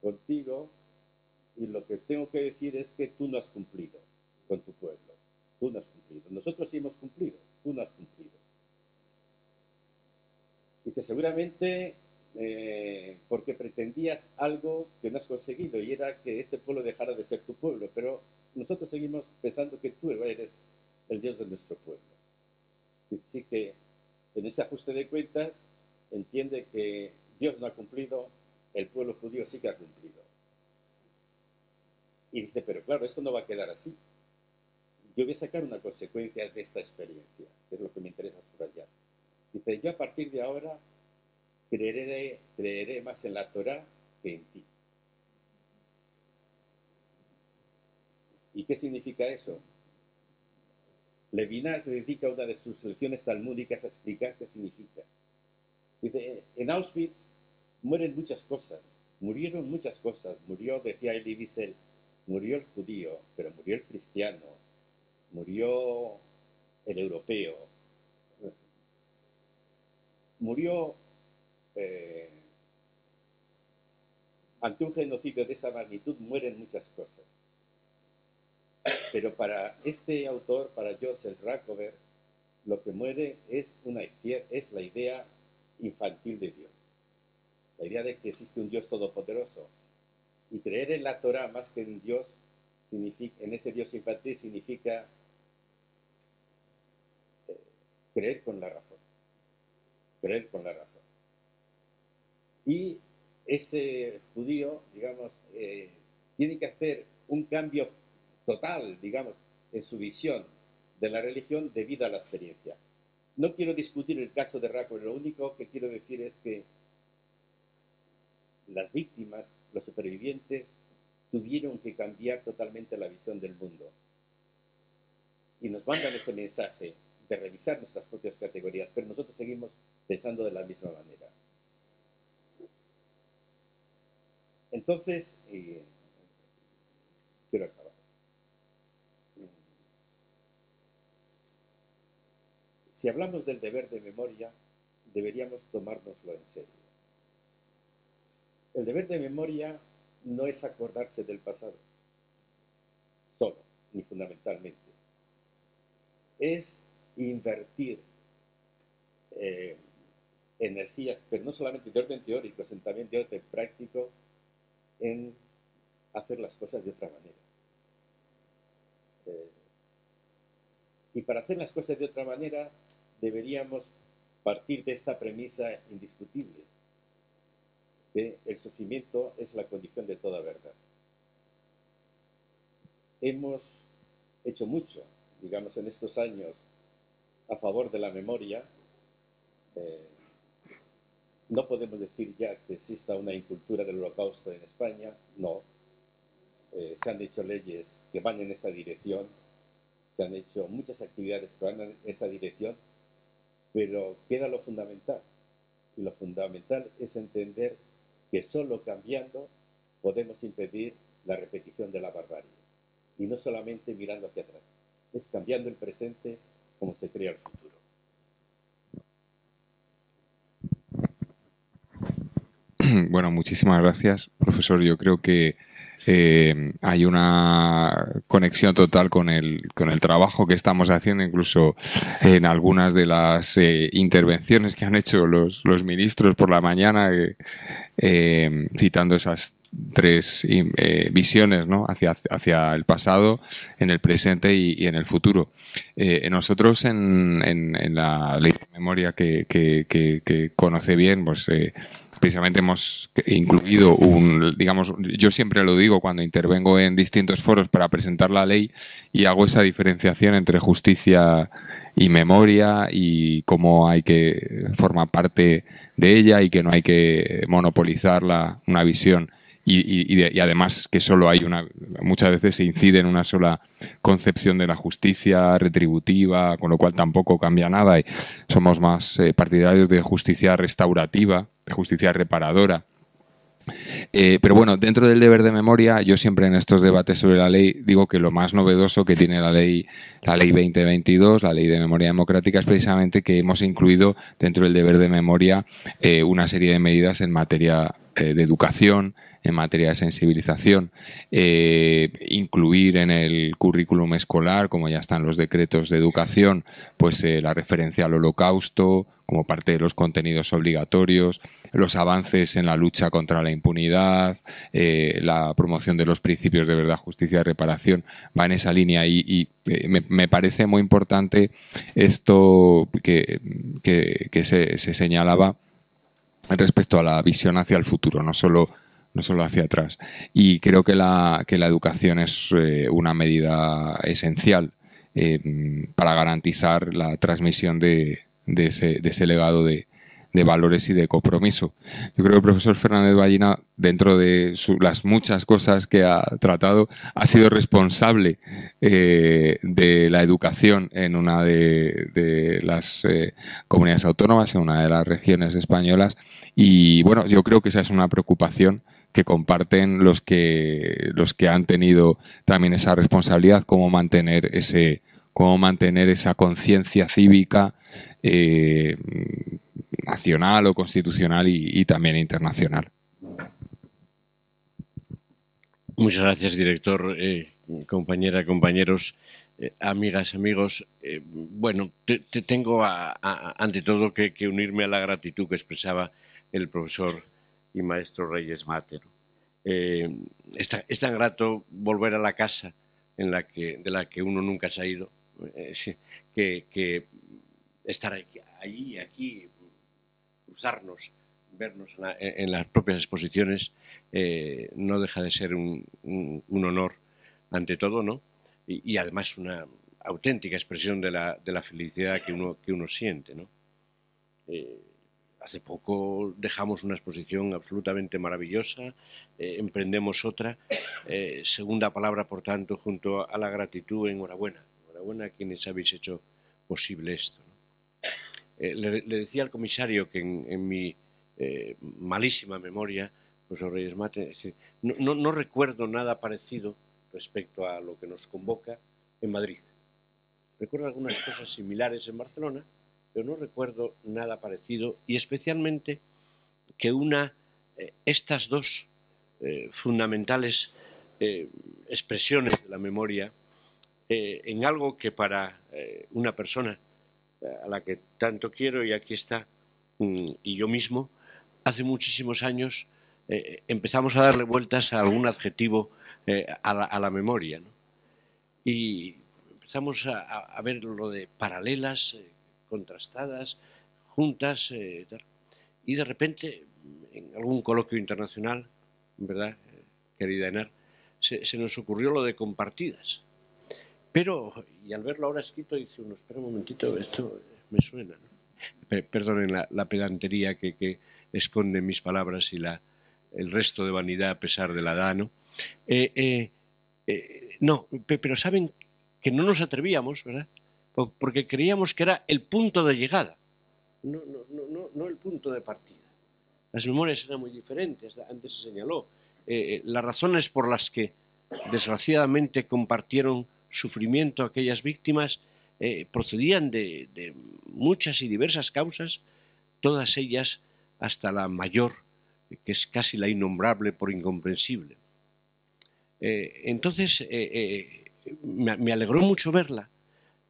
contigo y lo que tengo que decir es que tú no has cumplido con tu pueblo. Tú no has cumplido. Nosotros sí hemos cumplido, tú no has cumplido. Y que seguramente eh, porque pretendías algo que no has conseguido y era que este pueblo dejara de ser tu pueblo, pero nosotros seguimos pensando que tú eres el Dios de nuestro pueblo. Así que en ese ajuste de cuentas entiende que Dios no ha cumplido, el pueblo judío sí que ha cumplido. Y dice, pero claro, esto no va a quedar así. yo voy a sacar una consecuencia de esta experiencia, que es lo que me interesa subrayar. Dice, yo a partir de ahora creeré, creeré más en la Torah que en ti. ¿Y qué significa eso? Levinas dedica una de sus lecciones talmúdicas a explicar qué significa. Dice, en Auschwitz mueren muchas cosas, murieron muchas cosas. Murió, decía Elie Wiesel, murió el judío, pero murió el cristiano, murió el europeo, murió eh, ante un genocidio de esa magnitud, mueren muchas cosas. Pero para este autor, para Joseph Rakover, lo que muere es, una, es la idea infantil de Dios. La idea de que existe un Dios todopoderoso. Y creer en la Torah más que en Dios, en ese Dios infantil, significa eh, creer con la razón. Creer con la razón. Y ese judío, digamos, eh, tiene que hacer un cambio total, digamos, en su visión de la religión debido a la experiencia. No quiero discutir el caso de Raco, lo único que quiero decir es que las víctimas, los supervivientes, tuvieron que cambiar totalmente la visión del mundo. Y nos mandan ese mensaje de revisar nuestras propias categorías, pero nosotros seguimos pensando de la misma manera. Entonces, eh, quiero acabar. Si hablamos del deber de memoria, deberíamos tomárnoslo en serio. El deber de memoria no es acordarse del pasado, solo, ni fundamentalmente. Es invertir eh, energías, pero no solamente de orden teórico, sino también de orden práctico, en hacer las cosas de otra manera. Eh, y para hacer las cosas de otra manera, deberíamos partir de esta premisa indiscutible, que el sufrimiento es la condición de toda verdad. Hemos hecho mucho, digamos, en estos años a favor de la memoria. Eh, no podemos decir ya que exista una incultura del holocausto en España, no. Eh, se han hecho leyes que van en esa dirección, se han hecho muchas actividades que van en esa dirección, pero queda lo fundamental. Y lo fundamental es entender que solo cambiando podemos impedir la repetición de la barbarie. Y no solamente mirando hacia atrás, es cambiando el presente como se crea el futuro. Bueno, muchísimas gracias, profesor. Yo creo que eh, hay una conexión total con el, con el trabajo que estamos haciendo, incluso en algunas de las eh, intervenciones que han hecho los, los ministros por la mañana, eh, citando esas tres visiones ¿no? hacia, hacia el pasado, en el presente y, en el futuro. nosotros en, en, la ley de memoria que, que conoce bien, pues precisamente hemos incluido un, digamos, yo siempre lo digo cuando intervengo en distintos foros para presentar la ley y hago esa diferenciación entre justicia y memoria y cómo hay que formar parte de ella y que no hay que monopolizarla una visión. Y, además que solo hay una, muchas veces se incide en una sola concepción de la justicia retributiva, con lo cual tampoco cambia nada y somos más eh, partidarios de justicia restaurativa, justicia reparadora. Eh, pero bueno, dentro del deber de memoria, yo siempre en estos debates sobre la ley digo que lo más novedoso que tiene la ley, la ley 2022, la ley de memoria democrática, es precisamente que hemos incluido dentro del deber de memoria eh, una serie de medidas en materia eh, de educación, en materia de sensibilización, incluir en el currículum escolar, como ya están los decretos de educación, pues la referencia al holocausto como parte de los contenidos obligatorios, los avances en la lucha contra la impunidad, la promoción de los principios de verdad, justicia y reparación, va en esa línea y, me, parece muy importante esto que, se, se señalaba respecto a la visión hacia el futuro, no solo, no solo hacia atrás. Y creo que la, que la educación es eh, una medida esencial para garantizar la transmisión de, ese, legado de, valores y de compromiso. Yo creo que el profesor Fernández Ballina, dentro de las muchas cosas que ha tratado, ha sido responsable de la educación en una de, las comunidades autónomas, en una de las regiones españolas. Y bueno, yo creo que esa es una preocupación que comparten los que, los que han tenido también esa responsabilidad, cómo mantener ese, cómo mantener esa conciencia cívica eh, nacional o constitucional y, también internacional. Muchas gracias, director, eh, compañera, compañeros, eh, amigas, amigos. bueno, te, tengo ante todo que, unirme a la gratitud que expresaba el profesor y maestro Reyes Mate. Eh, es, tan grato volver a la casa en la que, de la que uno nunca se ha ido, que, estar aquí, allí, aquí, usarnos, vernos en, las propias exposiciones, eh, no deja de ser un, honor ante todo, ¿no? Y, además una auténtica expresión de la, de la felicidad que uno, que uno siente, ¿no? Hace poco dejamos una exposición absolutamente maravillosa, eh, emprendemos otra. Eh, segunda palabra, por tanto, junto a la gratitud, enhorabuena. Enhorabuena a quienes habéis hecho posible esto. Eh, le, decía al comisario que en, mi malísima memoria, profesor Reyes Mate, no, recuerdo nada parecido respecto a lo que nos convoca en Madrid. Recuerdo algunas cosas similares en Barcelona, pero no recuerdo nada parecido y especialmente que una eh, estas dos eh, fundamentales eh, expresiones de la memoria en algo que para una persona a la que tanto quiero y aquí está mm, y yo mismo hace muchísimos años empezamos a darle vueltas a algún adjetivo a la, memoria y empezamos a, ver lo de paralelas contrastadas, juntas, eh, y de repente, en algún coloquio internacional, ¿verdad, querida Enar? Se, nos ocurrió lo de compartidas. Pero, y al verlo ahora escrito, dice uno, espera un momentito, esto me suena. perdonen la, pedantería que, esconde mis palabras y la, el resto de vanidad a pesar de la edad, ¿no? Eh, eh, no, pero saben que no nos atrevíamos, ¿verdad? porque creíamos que era el punto de llegada, no, el punto de partida. Las memorias eran muy diferentes, antes se señaló. Eh, eh, las razones por las que desgraciadamente compartieron sufrimiento aquellas víctimas eh, procedían de, muchas y diversas causas, todas ellas hasta la mayor, que es casi la innombrable por incomprensible. entonces, me, alegró mucho verla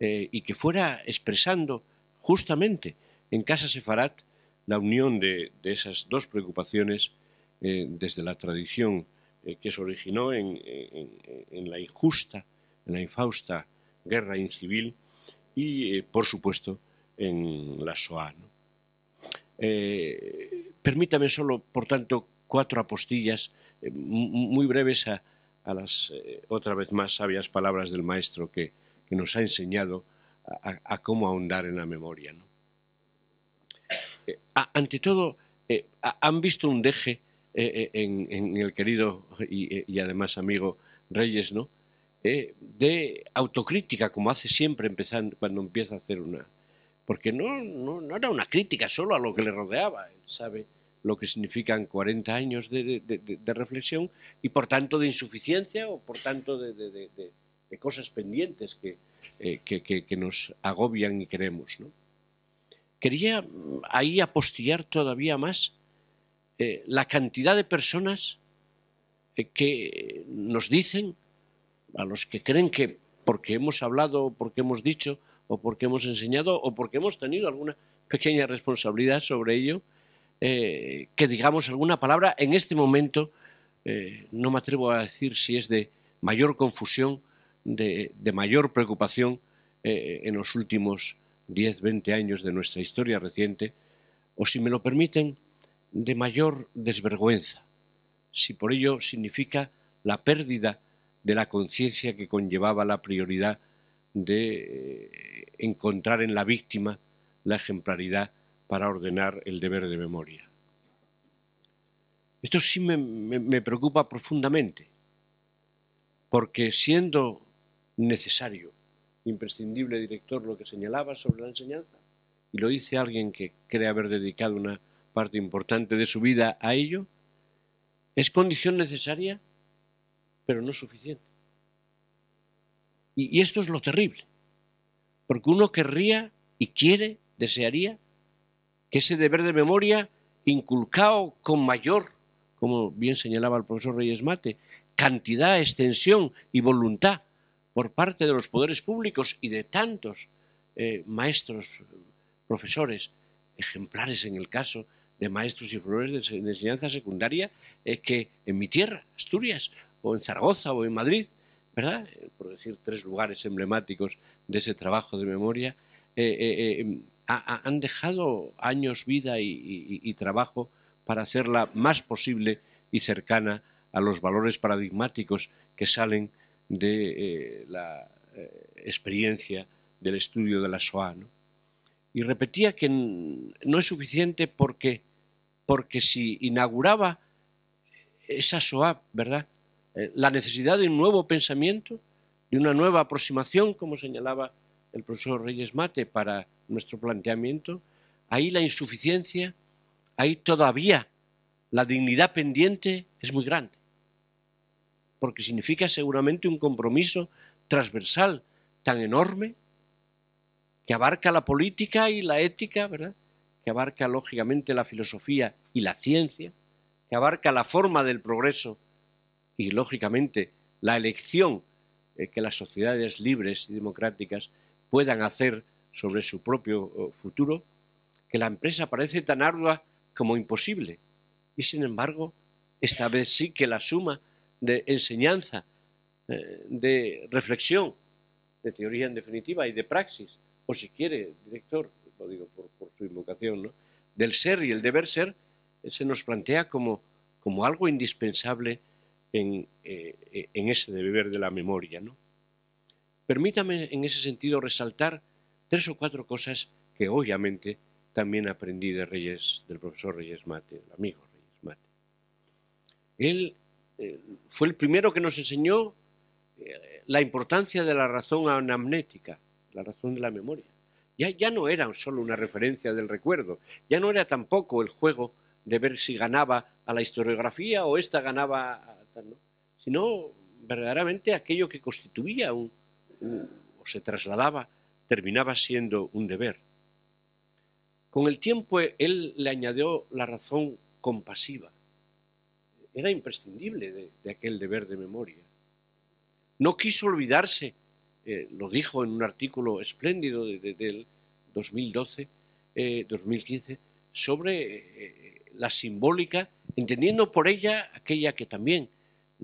eh, y que fuera expresando justamente en Casa Sefarat la unión de, esas dos preocupaciones eh, desde la tradición eh, que se originó en, la injusta, en la infausta guerra incivil y, por supuesto, en la SOA. permítame solo, por tanto, cuatro apostillas muy breves a, las otra vez más sabias palabras del maestro que, nos ha enseñado a, cómo ahondar en la memoria. Eh, ante todo, eh, han visto un deje eh, en, el querido y, además amigo Reyes, ¿no? De autocrítica, como hace siempre empezando, cuando empieza a hacer una... Porque no, no, era una crítica solo a lo que le rodeaba, él sabe lo que significan 40 años de, de reflexión y por tanto de insuficiencia o por tanto de, cosas pendientes eh, que, que, nos agobian y queremos. ¿no? Quería mm, ahí apostillar todavía más eh, la cantidad de personas eh, que nos dicen, a los que creen que porque hemos hablado, porque hemos dicho, o porque hemos enseñado, o porque hemos tenido alguna pequeña responsabilidad sobre ello, que digamos alguna palabra en este momento, no me atrevo a decir si es de mayor confusión de, mayor preocupación eh, en los últimos 10, 20 años de nuestra historia reciente, o si me lo permiten, de mayor desvergüenza, si por ello significa la pérdida de la conciencia que conllevaba la prioridad de eh, encontrar en la víctima la ejemplaridad para ordenar el deber de memoria. Esto sí me, preocupa profundamente, porque siendo necesario, imprescindible director, lo que señalaba sobre la enseñanza, y lo dice alguien que cree haber dedicado una parte importante de su vida a ello, es condición necesaria, pero no suficiente. Y, y esto es lo terrible, porque uno querría y quiere, desearía, que ese deber de memoria, inculcado con mayor, como bien señalaba el profesor Reyes Mate, cantidad, extensión y voluntad por parte de los poderes públicos y de tantos eh, maestros, profesores, ejemplares en el caso de maestros y profesores de, enseñanza secundaria, eh, que en mi tierra, Asturias, o en Zaragoza o en Madrid, ¿verdad? Eh, por decir tres lugares emblemáticos de ese trabajo de memoria, han dejado años, vida y, trabajo para hacerla más posible y cercana a los valores paradigmáticos que salen de eh, la eh, experiencia del estudio de la SOA. Y repetía que no es suficiente porque, porque si inauguraba esa SOA, ¿verdad? Eh, la necesidad de un nuevo pensamiento, de una nueva aproximación, como señalaba el profesor Reyes Mate, para nuestro planteamiento, ahí la insuficiencia, ahí todavía la dignidad pendiente es muy grande, porque significa seguramente un compromiso transversal tan enorme que abarca la política y la ética, ¿verdad? que abarca lógicamente la filosofía y la ciencia, que abarca la forma del progreso y lógicamente la elección eh, que las sociedades libres y democráticas puedan hacer sobre su propio eh, futuro, que la empresa parece tan ardua como imposible. Y sin embargo, esta vez sí que la suma de enseñanza, eh, de reflexión, de teoría en definitiva y de praxis, o si quiere, director, lo digo por, su invocación, ¿no? del ser y el deber ser, se nos plantea como, como algo indispensable en, eh, en ese deber de la memoria. ¿no? Permítame en ese sentido resaltar tres o cuatro cosas que obviamente también aprendí de Reyes, del profesor Reyes Mate, el amigo Reyes Mate. Él eh, fue el primero que nos enseñó eh, la importancia de la razón anamnética, la razón de la memoria. Ya, ya no era solo una referencia del recuerdo, ya no era tampoco el juego de ver si ganaba a la historiografía o esta ganaba a sino verdaderamente aquello que constituía un, o se trasladaba terminaba siendo un deber. Con el tiempo él le añadió la razón compasiva. Era imprescindible de, aquel deber de memoria. No quiso olvidarse, eh, lo dijo en un artículo espléndido del 2012, 2015, eh, sobre eh, la simbólica, entendiendo por ella aquella que también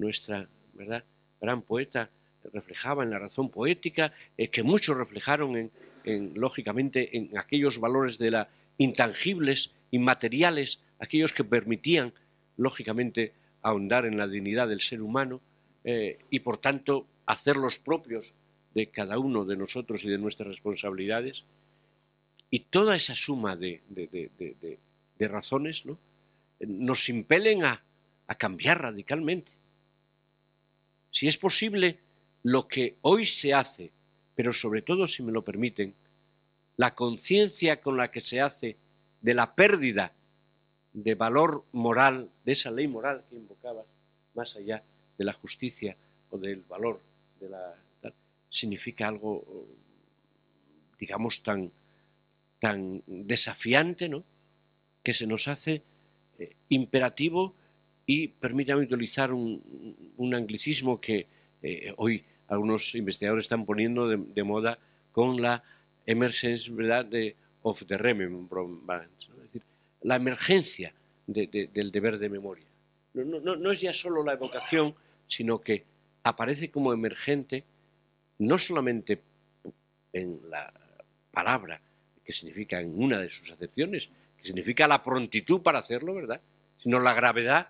nuestra ¿verdad? gran poeta reflejaba en la razón poética, eh, que muchos reflejaron en, lógicamente en aquellos valores de la intangibles, inmateriales, aquellos que permitían lógicamente ahondar en la dignidad del ser humano eh, y por tanto hacerlos propios de cada uno de nosotros y de nuestras responsabilidades. Y toda esa suma de, razones ¿no? nos impelen a cambiar radicalmente. Si es posible, lo que hoy se hace, pero sobre todo, si me lo permiten, la conciencia con la que se hace de la pérdida de valor moral, de esa ley moral que invocaba, más allá de la justicia o del valor de la significa algo digamos tan desafiante, ¿no? que se nos hace eh, imperativo y permítame utilizar un, anglicismo que eh, hoy algunos investigadores están poniendo de, moda con la emergencia ¿verdad? de of the remembrance, es decir, la emergencia del deber de memoria. No, es ya solo la evocación, sino que aparece como emergente no solamente en la palabra, que significa en una de sus acepciones, que significa la prontitud para hacerlo, ¿verdad? Sino la gravedad,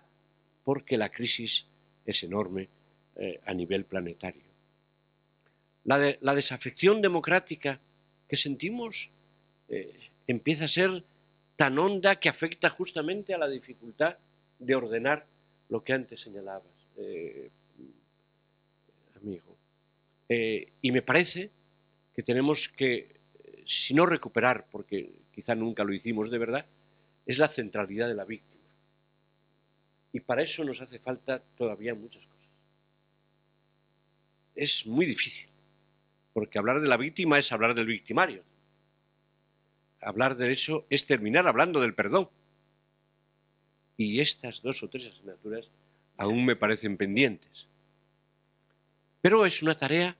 porque la crisis es enorme eh, a nivel planetario. La, desafección democrática que sentimos eh, empieza a ser tan honda que afecta justamente a la dificultad de ordenar lo que antes señalabas, eh, amigo. Y me parece que tenemos que, si no recuperar, porque quizá nunca lo hicimos de verdad, es la centralidad de la víctima. Y para eso nos hace falta todavía muchas cosas. Es muy difícil, porque hablar de la víctima es hablar del victimario. Hablar de eso es terminar hablando del perdón. Y estas dos o tres asignaturas aún me parecen pendientes. Pero es una tarea,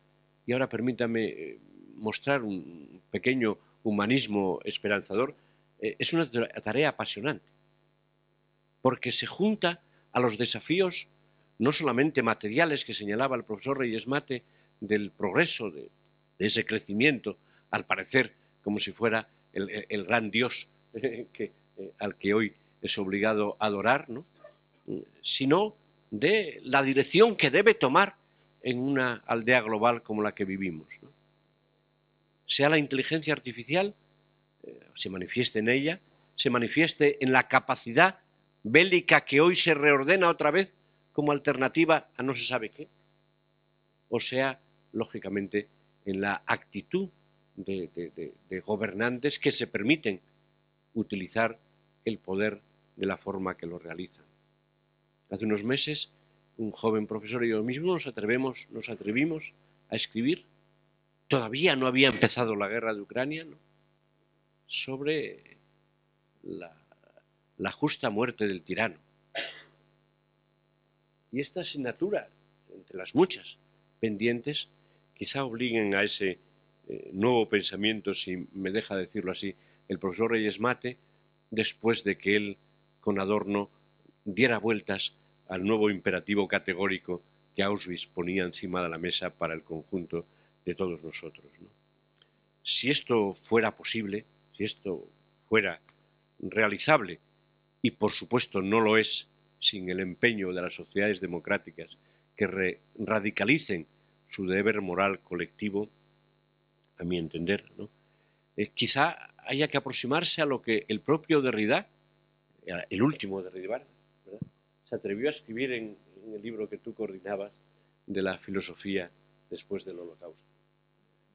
y ahora permítame eh, mostrar un pequeño humanismo esperanzador, eh, es una tarea apasionante, porque se junta a los desafíos no solamente materiales que señalaba el profesor Reyes Mate del progreso, de, ese crecimiento, al parecer como si fuera el, gran Dios eh, al que hoy es obligado a adorar, ¿no? sino de la dirección que debe tomar en una aldea global como la que vivimos. Sea la inteligencia artificial, eh, se manifieste en ella, se manifieste en la capacidad bélica que hoy se reordena otra vez como alternativa a no se sabe qué, o sea, lógicamente, en la actitud de, gobernantes que se permiten utilizar el poder de la forma que lo realizan. Hace unos meses un joven profesor y yo mismo nos atrevemos, nos atrevimos a escribir, todavía no había empezado la guerra de Ucrania, sobre la, la justa muerte del tirano. Y esta asignatura, entre las muchas pendientes, quizá obliguen a ese eh, nuevo pensamiento, si me deja decirlo así, el profesor Reyes Mate, después de que él, con Adorno, diera vueltas al nuevo imperativo categórico que Auschwitz ponía encima de la mesa para el conjunto de todos nosotros. Si esto fuera posible, si esto fuera realizable, y por supuesto no lo es sin el empeño de las sociedades democráticas que radicalicen su deber moral colectivo, a mi entender, eh, quizá haya que aproximarse a lo que el propio Derrida, el último Derrida, se atrevió a escribir en, el libro que tú coordinabas de la filosofía después del holocausto.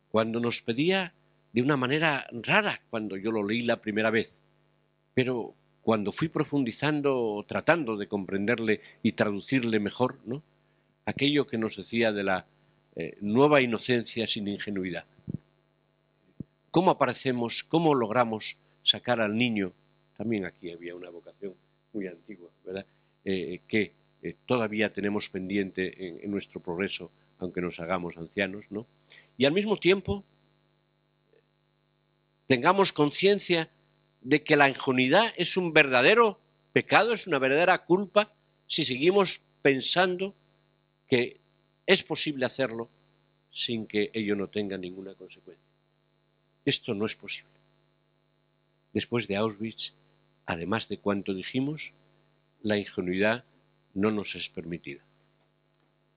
Cuando nos pedía de una manera rara cuando yo lo leí la primera vez, pero cuando fui profundizando, tratando de comprenderle y traducirle mejor, ¿no? aquello que nos decía de la eh, nueva inocencia sin ingenuidad. ¿Cómo aparecemos, cómo logramos sacar al niño? También aquí había una vocación muy antigua, ¿verdad? Eh, que eh, todavía tenemos pendiente en, nuestro progreso, aunque nos hagamos ancianos, ¿no? Y al mismo tiempo tengamos conciencia de que la ingenuidad es un verdadero pecado, es una verdadera culpa si seguimos pensando que es posible hacerlo sin que ello no tenga ninguna consecuencia. Esto no es posible. Después de Auschwitz, además de cuanto dijimos, la ingenuidad no nos es permitida.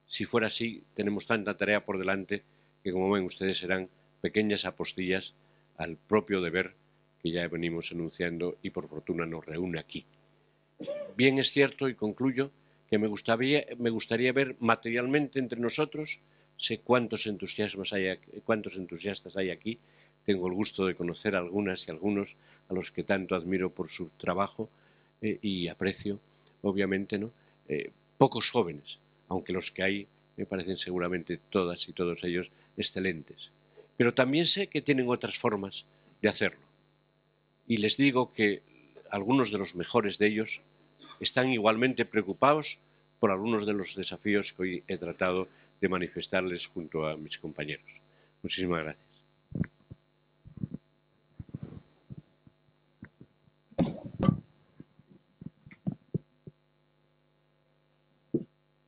Si fuera así, tenemos tanta tarea por delante que, como ven ustedes, serán pequeñas apostillas al propio deber ya venimos enunciando y por fortuna nos reúne aquí. Bien es cierto, y concluyo, que me gustaría, me gustaría ver materialmente entre nosotros, sé cuántos, entusiasmas hay, cuántos entusiastas hay aquí, tengo el gusto de conocer a algunas y algunos a los que tanto admiro por su trabajo eh, y aprecio, obviamente, ¿no? Eh, pocos jóvenes, aunque los que hay me parecen seguramente todas y todos ellos excelentes. Pero también sé que tienen otras formas de hacerlo. Y les digo que algunos de los mejores de ellos están igualmente preocupados por algunos de los desafíos que hoy he tratado de manifestarles junto a mis compañeros. Muchísimas gracias.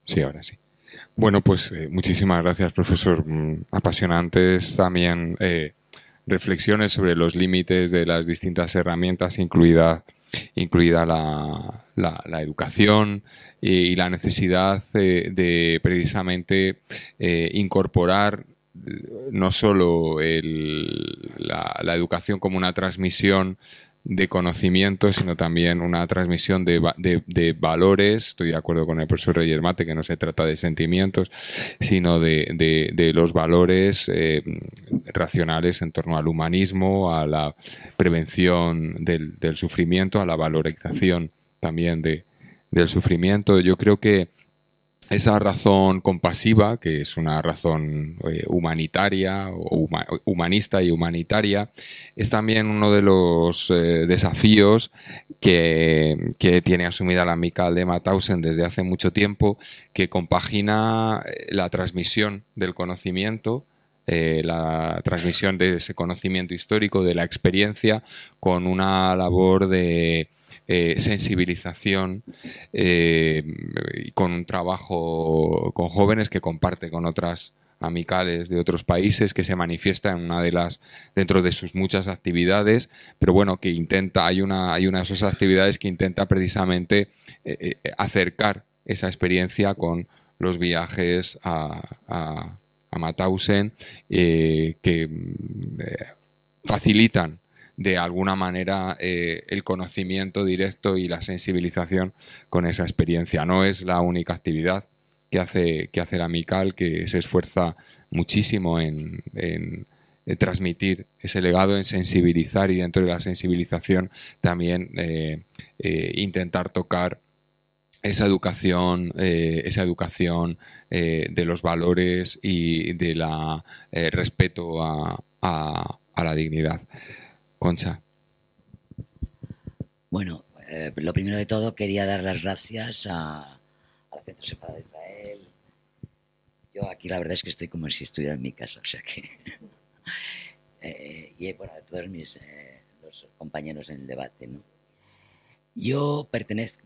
Sí, ahora sí. Bueno, pues eh, muchísimas gracias, profesor. Mm, apasionantes también eh, reflexiones sobre los límites de las distintas herramientas, incluida, incluida la, la, educación y, la necesidad de precisamente eh, incorporar no solo la, educación como una transmisión de conocimiento, sino también una transmisión de, valores. Estoy de acuerdo con el profesor Reyes Mate que no se trata de sentimientos, sino de, los valores eh, racionales en torno al humanismo, a la prevención del, sufrimiento, a la valorización también del sufrimiento. Yo creo que esa razón compasiva, que es una razón eh, humanitaria, o humanista y humanitaria, es también uno de los eh, desafíos que, tiene asumida la Mical de Mauthausen desde hace mucho tiempo, que compagina eh, la transmisión del conocimiento la transmisión de ese conocimiento histórico, de la experiencia, con una labor de, eh, sensibilización eh, con un trabajo con jóvenes que comparte con otras amicales de otros países que se manifiesta en una de las dentro de sus muchas actividades pero bueno que intenta hay una hay una de esas actividades que intenta precisamente eh, acercar esa experiencia con los viajes a, a, que facilitan de alguna manera eh, el conocimiento directo y la sensibilización con esa experiencia. No es la única actividad que hace, que hace la Mical, que se esfuerza muchísimo en, transmitir ese legado, en sensibilizar y dentro de la sensibilización también eh, eh, intentar tocar esa educación, esa educación de los valores y de la respeto a la dignidad. Concha. Bueno, eh, lo primero de todo quería dar las gracias a, la Centro Separado de Israel. Yo aquí la verdad es que estoy como si estuviera en mi casa, o sea que... Eh, y bueno, a todos mis eh, los compañeros en el debate. Yo pertenezco,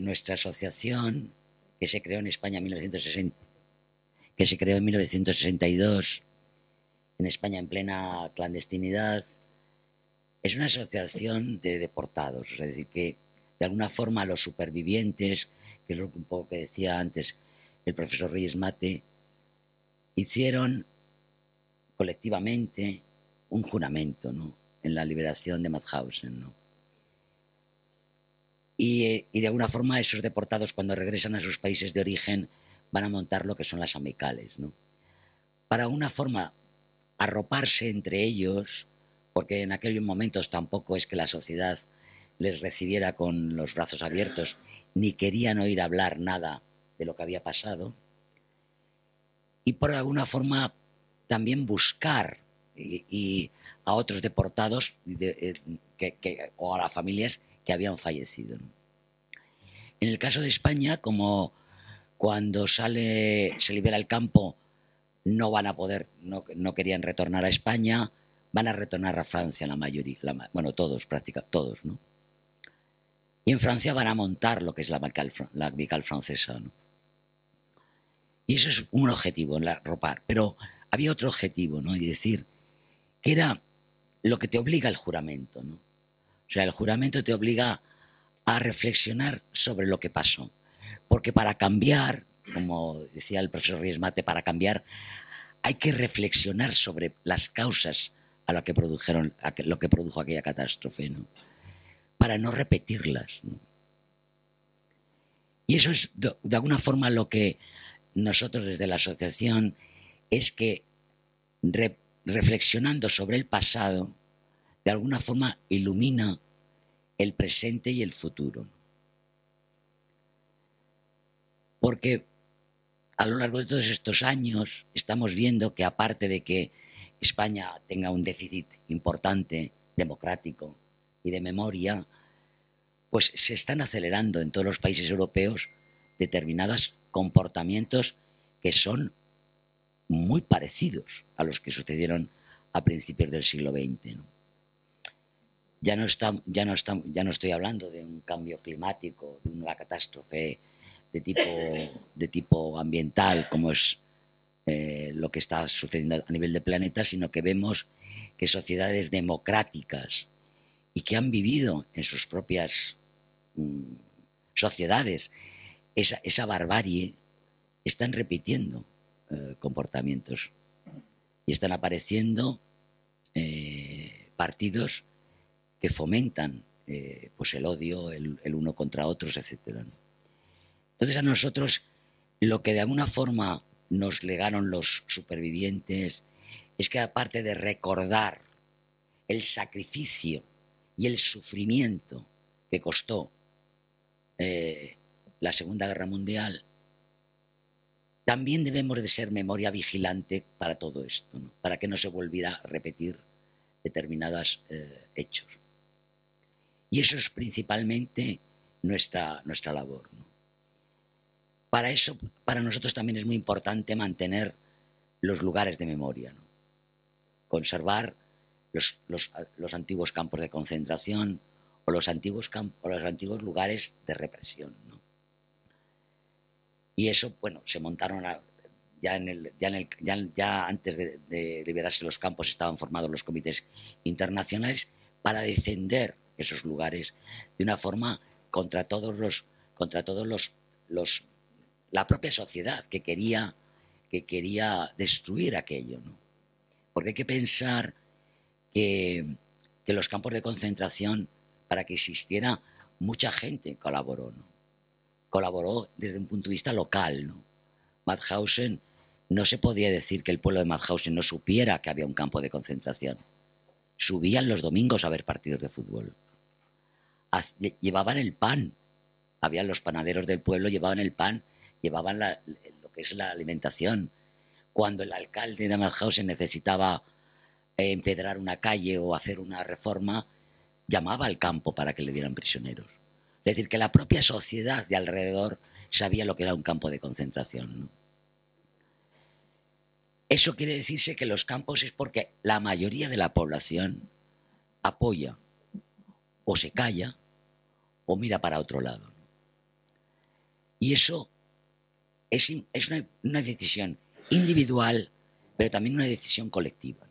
nuestra asociación, que se creó en España en 1960, que se creó en 1962, en España en plena clandestinidad, es una asociación de deportados, es decir, que de alguna forma los supervivientes, que es lo que poco que decía antes el profesor Reyes Mate, hicieron colectivamente un juramento ¿no? en la liberación de Mauthausen. ¿no? Y, y, de alguna forma esos deportados cuando regresan a sus países de origen van a montar lo que son las amicales. ¿no? Para una forma arroparse entre ellos, porque en aquellos momentos tampoco es que la sociedad les recibiera con los brazos abiertos, ni querían oír hablar nada de lo que había pasado, y por alguna forma también buscar y, a otros deportados eh, o a las familias que habían fallecido. En el caso de España, como cuando sale, se libera el campo, no van a poder, no, no querían retornar a España, van a retornar a Francia la mayoría, bueno, todos, prácticamente todos, ¿no? Y en Francia van a montar lo que es la Mical, la francesa, ¿no? Y eso es un objetivo, la ropar. Pero había otro objetivo, ¿no? Y decir que era lo que te obliga el juramento, ¿no? O sea, el juramento te obliga a reflexionar sobre lo que pasó. Porque para cambiar, como decía el profesor Ríos Mate, para cambiar hay que reflexionar sobre las causas que produjeron, lo que produjo aquella catástrofe, ¿no? Para no repetirlas. Y eso es de, alguna forma lo que nosotros desde la asociación es que reflexionando sobre el pasado, de alguna forma ilumina el presente y el futuro. Porque a lo largo de todos estos años estamos viendo que aparte de que España tenga un déficit importante democrático y de memoria, pues se están acelerando en todos los países europeos determinados comportamientos que son muy parecidos a los que sucedieron a principios del siglo XX. Ya, no ya, no ya no estoy hablando de un cambio climático, de una catástrofe de tipo, de tipo ambiental, como es eh, lo que está sucediendo a nivel de planeta, sino que vemos que sociedades democráticas y que han vivido en sus propias mm, sociedades esa, esa, barbarie, están repitiendo eh, comportamientos Y están apareciendo eh, partidos que fomentan pues el odio, el, uno contra otros, etc. Entonces a nosotros lo que de alguna forma nos legaron los supervivientes es que aparte de recordar el sacrificio y el sufrimiento que costó eh, la Segunda Guerra Mundial, también debemos de ser memoria vigilante para todo esto, para que no se volviera a repetir determinados eh, hechos. Y eso es principalmente nuestra, nuestra labor. Para eso, para nosotros también es muy importante mantener los lugares de memoria, conservar los, antiguos campos de concentración o los antiguos, lugares de represión. Y eso, bueno, se montaron ya, antes de, liberarse los campos estaban formados los comités internacionales para defender esos lugares de una forma contra todos los contra todos los la propia sociedad que quería que quería destruir aquello, ¿no? Porque hay que pensar que, que los campos de concentración para que existiera mucha gente colaboró, ¿no? colaboró desde un punto de vista local. ¿no? Mauthausen, no se podía decir que el pueblo de Mauthausen no supiera que había un campo de concentración. Subían los domingos a ver partidos de fútbol. Llevaban el pan. Habían los panaderos del pueblo, llevaban el pan, llevaban lo que es la alimentación. Cuando el alcalde de Mauthausen necesitaba eh, empedrar una calle o hacer una reforma, llamaba al campo para que le dieran prisioneros. Es decir, que la propia sociedad de alrededor sabía lo que era un campo de concentración. Eso quiere decirse que los campos es porque la mayoría de la población apoya o se calla o mira para otro lado. Y eso es, una, una decisión individual, pero también una decisión colectiva.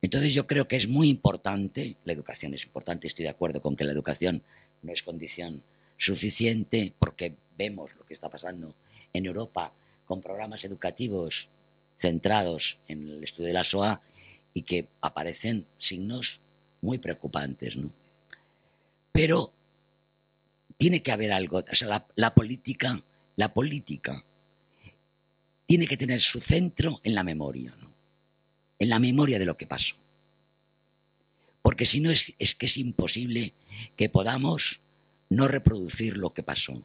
Entonces yo creo que es muy importante, la educación es importante, estoy de acuerdo con que la educación no es condición suficiente porque vemos lo que está pasando en Europa con programas educativos centrados en el estudio de la SOA y que aparecen signos muy preocupantes. ¿no? Pero tiene que haber algo, o sea, la, política, la política tiene que tener su centro en la memoria. ¿no? en la memoria de lo que pasó. Porque si no es, que es imposible que podamos no reproducir lo que pasó.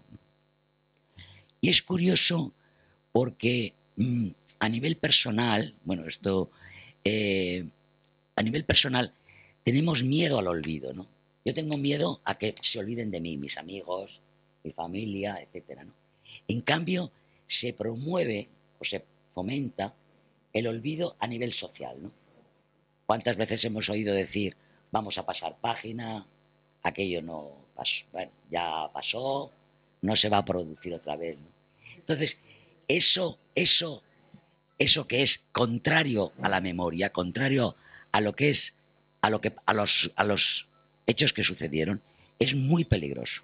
Y es curioso porque mm, a nivel personal, bueno, esto, eh, a nivel personal, tenemos miedo al olvido, ¿no? Yo tengo miedo a que se olviden de mí, mis amigos, mi familia, etc. En cambio, se promueve o se fomenta el olvido a nivel social. ¿no? ¿Cuántas veces hemos oído decir, vamos a pasar página, aquello no pasó, bueno, ya pasó, no se va a producir otra vez? Entonces, eso, eso, eso que es contrario a la memoria, contrario a lo que es, a lo que, a los, a los hechos que sucedieron, es muy peligroso.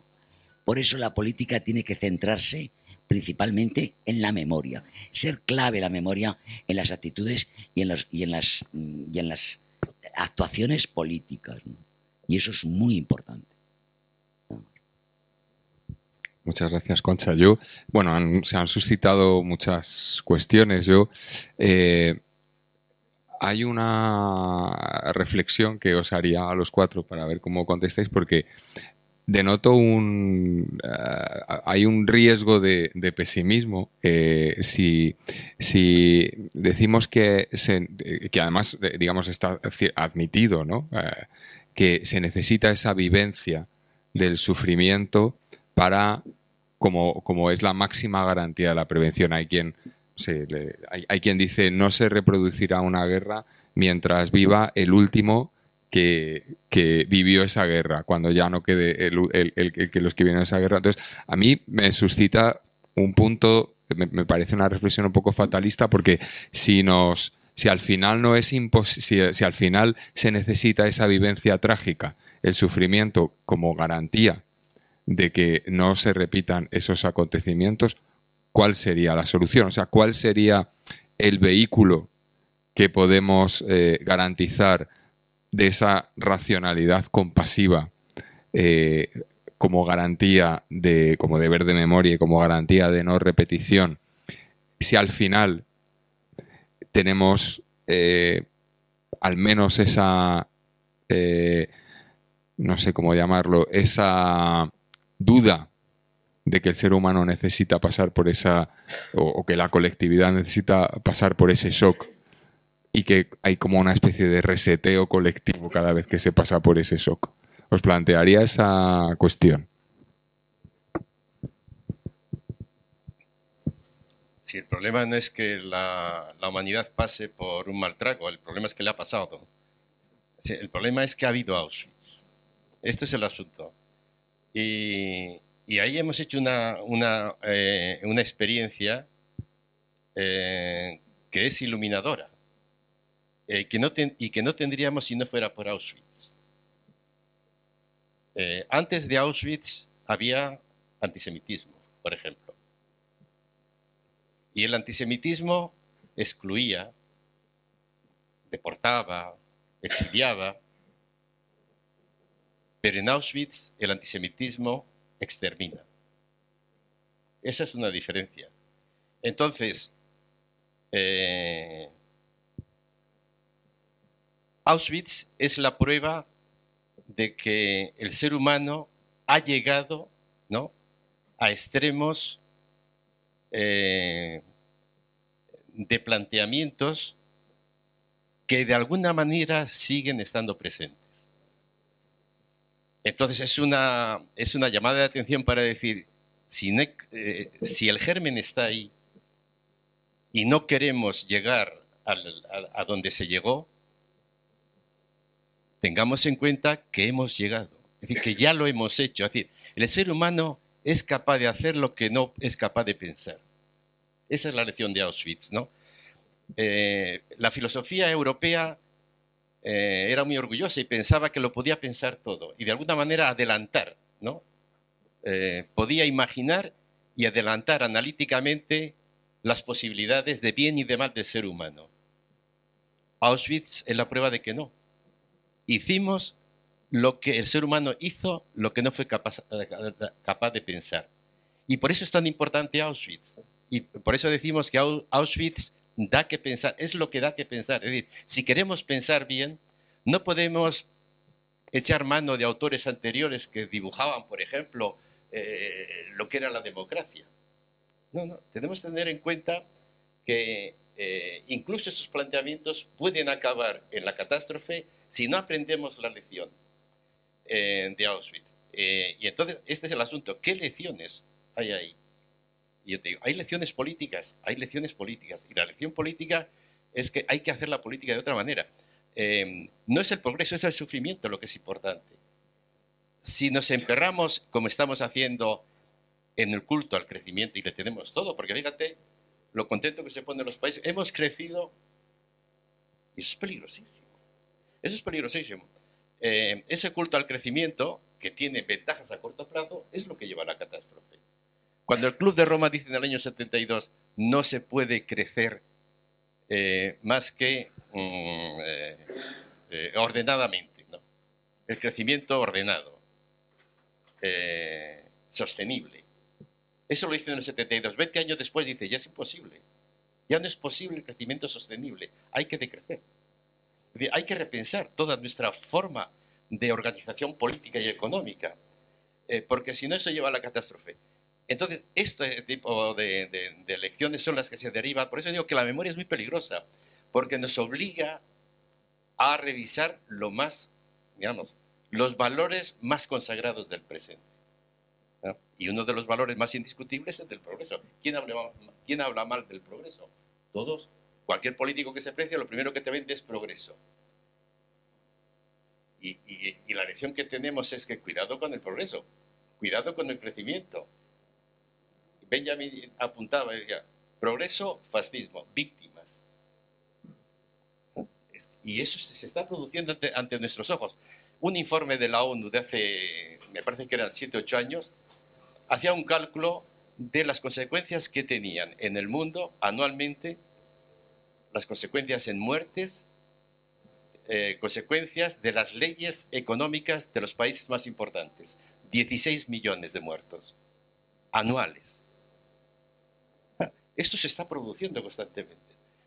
Por eso la política tiene que centrarse principalmente en la memoria. Ser clave la memoria en las actitudes y en, y en, las, y en las actuaciones políticas. Y eso es muy importante. Muchas gracias, Concha. Yo, bueno, se han suscitado muchas cuestiones. Yo, eh, hay una reflexión que os haría a los cuatro para ver cómo contestáis, porque denoto un eh, hay un riesgo de, pesimismo eh, si, decimos que que además eh, digamos está admitido ¿no? que se necesita esa vivencia del sufrimiento para como, como es la máxima garantía de la prevención hay quien hay, quien dice no se reproducirá una guerra mientras viva el último que, vivió esa guerra, cuando ya no quede el, que los que vivieron esa guerra. Entonces, a mí me suscita un punto, me, parece una reflexión un poco fatalista, porque si nos si al final no es si, si al final se necesita esa vivencia trágica, el sufrimiento como garantía de que no se repitan esos acontecimientos, ¿cuál sería la solución? O sea, ¿cuál sería el vehículo que podemos eh, garantizar de esa racionalidad compasiva eh, como garantía de, como deber de memoria y como garantía de no repetición, si al final tenemos eh, al menos esa, no sé cómo llamarlo, esa duda de que el ser humano necesita pasar por esa, o, que la colectividad necesita pasar por ese shock y que hay como una especie de reseteo colectivo cada vez que se pasa por ese shock. Os plantearía esa cuestión. Si el problema no es que la, humanidad pase por un mal trago, el problema es que le ha pasado. el problema es que ha habido Auschwitz. Esto es el asunto. Y, y ahí hemos hecho una, una, eh, una experiencia eh, que es iluminadora eh, y que no tendríamos si no fuera por Auschwitz. antes de Auschwitz había antisemitismo, por ejemplo. Y el antisemitismo excluía, deportaba, exiliaba, pero en Auschwitz el antisemitismo extermina. Esa es una diferencia. Entonces, eh, Auschwitz es la prueba de que el ser humano ha llegado ¿no? a extremos eh, de planteamientos que de alguna manera siguen estando presentes. Entonces es una, es una llamada de atención para decir, si, eh, si el germen está ahí y no queremos llegar a, donde se llegó, tengamos en cuenta que hemos llegado, es decir, que ya lo hemos hecho. Es decir, el ser humano es capaz de hacer lo que no es capaz de pensar. Esa es la lección de Auschwitz, ¿no? Eh, la filosofía europea eh, era muy orgullosa y pensaba que lo podía pensar todo y de alguna manera adelantar, ¿no? Eh, podía imaginar y adelantar analíticamente las posibilidades de bien y de mal del ser humano. Auschwitz es la prueba de que no. Hicimos lo que el ser humano hizo, lo que no fue capaz, capaz de pensar. Y por eso es tan importante Auschwitz. Y por eso decimos que Auschwitz da que pensar, es lo que da que pensar. Es decir, si queremos pensar bien, no podemos echar mano de autores anteriores que dibujaban, por ejemplo, eh, lo que era la democracia. No, no, tenemos que tener en cuenta que eh, incluso esos planteamientos pueden acabar en la catástrofe si no aprendemos la lección eh, de Auschwitz. y entonces, este es el asunto. ¿Qué lecciones hay ahí? Y yo te digo, hay lecciones políticas, hay lecciones políticas. Y la lección política es que hay que hacer la política de otra manera. Em, no es el progreso, es el sufrimiento lo que es importante. Si nos emperramos, como estamos haciendo en el culto al crecimiento, y le tenemos todo, porque fíjate lo contento que se ponen los países, hemos crecido, y eso es peligrosísimo. Eso es peligrosísimo. Em, ese culto al crecimiento, que tiene ventajas a corto plazo, es lo que lleva a la catástrofe. Cuando el Club de Roma dice en el año 72, no se puede crecer eh, más que mm, eh, eh, ordenadamente, el crecimiento ordenado, sostenible. Eso lo dice en el 72. 20 años después dice, ya es imposible. Ya no es posible el crecimiento sostenible. Hay que decrecer. Hay que repensar toda nuestra forma de organización política y económica, porque si no eso lleva a la catástrofe. Entonces, este tipo de, de, lecciones son las que se derivan. Por eso digo que la memoria es muy peligrosa, porque nos obliga a revisar lo más, digamos, los valores más consagrados del presente. Y uno de los valores más indiscutibles es el del progreso. ¿Quién habla, ¿Quién habla mal del progreso? Todos. Cualquier político que se precie, lo primero que te vende es progreso. Y, y la lección que tenemos es que cuidado con el progreso, cuidado con el crecimiento, Benjamin apuntaba decía, progreso, fascismo, víctimas. Y eso se está produciendo ante, nuestros ojos. Un informe de la ONU de hace, me parece que eran 7, 8 años, hacía un cálculo de las consecuencias que tenían en el mundo anualmente las consecuencias en muertes, eh, consecuencias de las leyes económicas de los países más importantes. 16 millones de muertos anuales. Esto se está produciendo constantemente.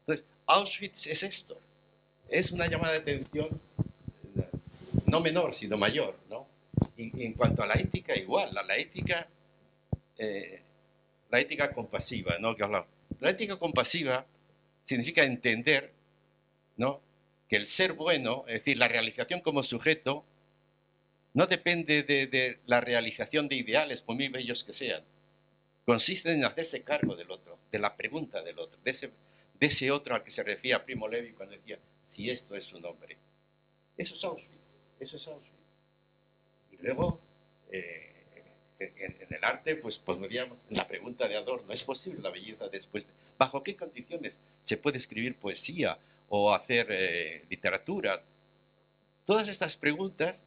Entonces, Auschwitz es esto. Es una llamada de atención no menor, sino mayor. ¿no? Y, en cuanto a la ética, igual. La, ética, eh, la ética compasiva, ¿no? Que La ética compasiva significa entender, ¿no? Que el ser bueno, es decir, la realización como sujeto, no depende de, la realización de ideales, por muy bellos que sean. Consiste en hacerse cargo del otro, de la pregunta del otro, de ese, otro al que se refería Primo Levi cuando decía, si esto es su nombre. Eso es Auschwitz, eso es Auschwitz. Y luego, eh, en, el arte, pues podríamos, la pregunta de Adorno, ¿es posible la belleza después de... ¿Bajo qué condiciones se puede escribir poesía o hacer eh, literatura? Todas estas preguntas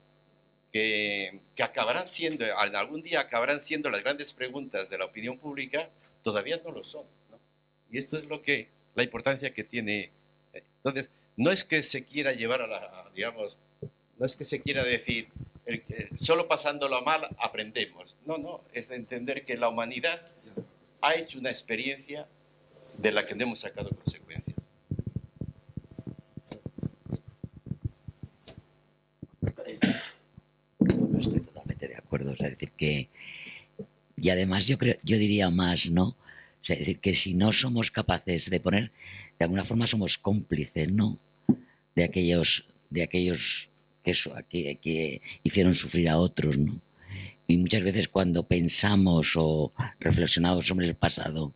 que, acabarán siendo, algún día acabarán siendo las grandes preguntas de la opinión pública, todavía no lo son. Y esto es lo que, la importancia que tiene. Entonces, no es que se quiera llevar a la, digamos, no es que se quiera decir, solo pasándolo mal aprendemos. No, no, es entender que la humanidad ha hecho una experiencia de la que no hemos sacado consecuencias. Estoy es decir, que. Y además, yo, creo, yo diría más, ¿no? es decir, que si no somos capaces de poner, de alguna forma somos cómplices, ¿no? De aquellos, de aquellos que, que, que hicieron sufrir a otros, ¿no? Y muchas veces cuando pensamos o reflexionamos sobre el pasado,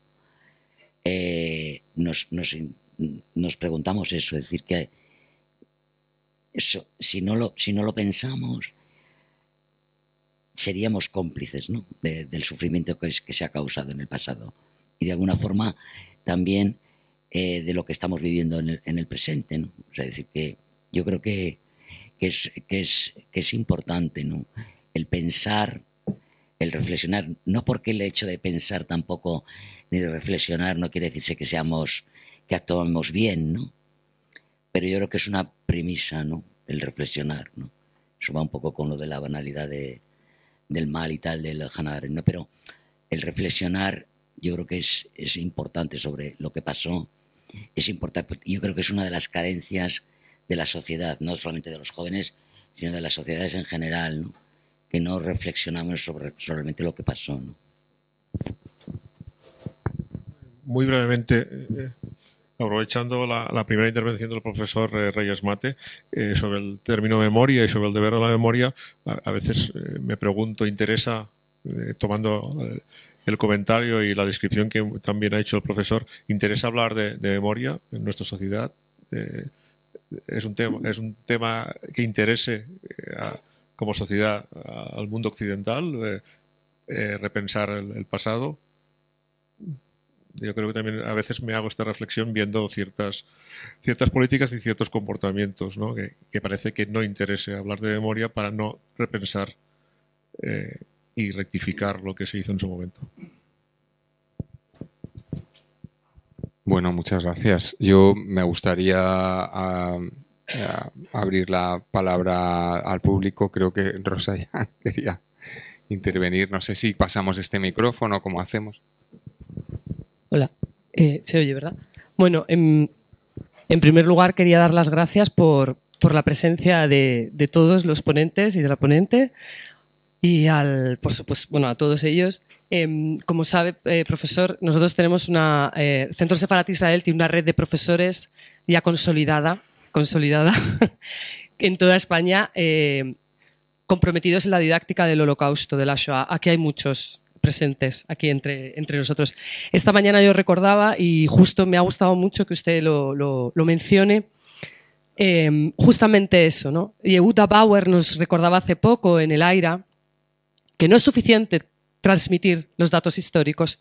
eh, nos, nos, preguntamos eso, es decir, que eso, si, no lo, si no lo pensamos, seríamos cómplices ¿no? del sufrimiento que, que, se ha causado en el pasado y de alguna forma también eh, de lo que estamos viviendo en el, en el presente. ¿no? es decir, que yo creo que, que, es, que, es, que es importante ¿no? el pensar el reflexionar, no porque el hecho de pensar tampoco ni de reflexionar no quiere decirse que seamos, que actuemos bien, ¿no? Pero yo creo que es una premisa, ¿no? El reflexionar, ¿no? Eso va un poco con lo de la banalidad de, del mal y tal, del Hannah ¿no? Pero el reflexionar yo creo que es, es importante sobre lo que pasó. Es importante, yo creo que es una de las carencias de la sociedad, no solamente de los jóvenes, sino de las sociedades en general, ¿no? que no reflexionamos sobre solamente lo que pasó. ¿no? Muy brevemente, eh, aprovechando la, primera intervención del profesor eh, Reyes Mate eh, sobre el término memoria y sobre el deber de la memoria, a, veces me pregunto, interesa, tomando el comentario y la descripción que también ha hecho el profesor, ¿interesa hablar de, memoria en nuestra sociedad? es, un tema, ¿Es un tema que interese a como sociedad al mundo occidental, eh, eh, repensar el, pasado. Yo creo que también a veces me hago esta reflexión viendo ciertas, ciertas políticas y ciertos comportamientos, ¿no? que, parece que no interese hablar de memoria para no repensar eh, y rectificar lo que se hizo en su momento. Bueno, muchas gracias. Yo me gustaría abrir la palabra al público. Creo que Rosa ya quería intervenir. No sé si pasamos este micrófono, ¿cómo hacemos? Hola, eh, se oye, ¿verdad? Bueno, en, primer lugar quería dar las gracias por, la presencia de, todos los ponentes y de la ponente y al, por supuesto, bueno, a todos ellos. Em, como sabe, eh, profesor, nosotros tenemos una. Eh, Centro Sefarat Israel tiene una red de profesores ya consolidada consolidada en toda España, eh, comprometidos en la didáctica del holocausto, de la Shoah. Aquí hay muchos presentes, aquí entre, entre nosotros. Esta mañana yo recordaba, y justo me ha gustado mucho que usted lo, mencione, eh, justamente eso. ¿no? Yehuda Bauer nos recordaba hace poco en el AIRA que no es suficiente transmitir los datos históricos,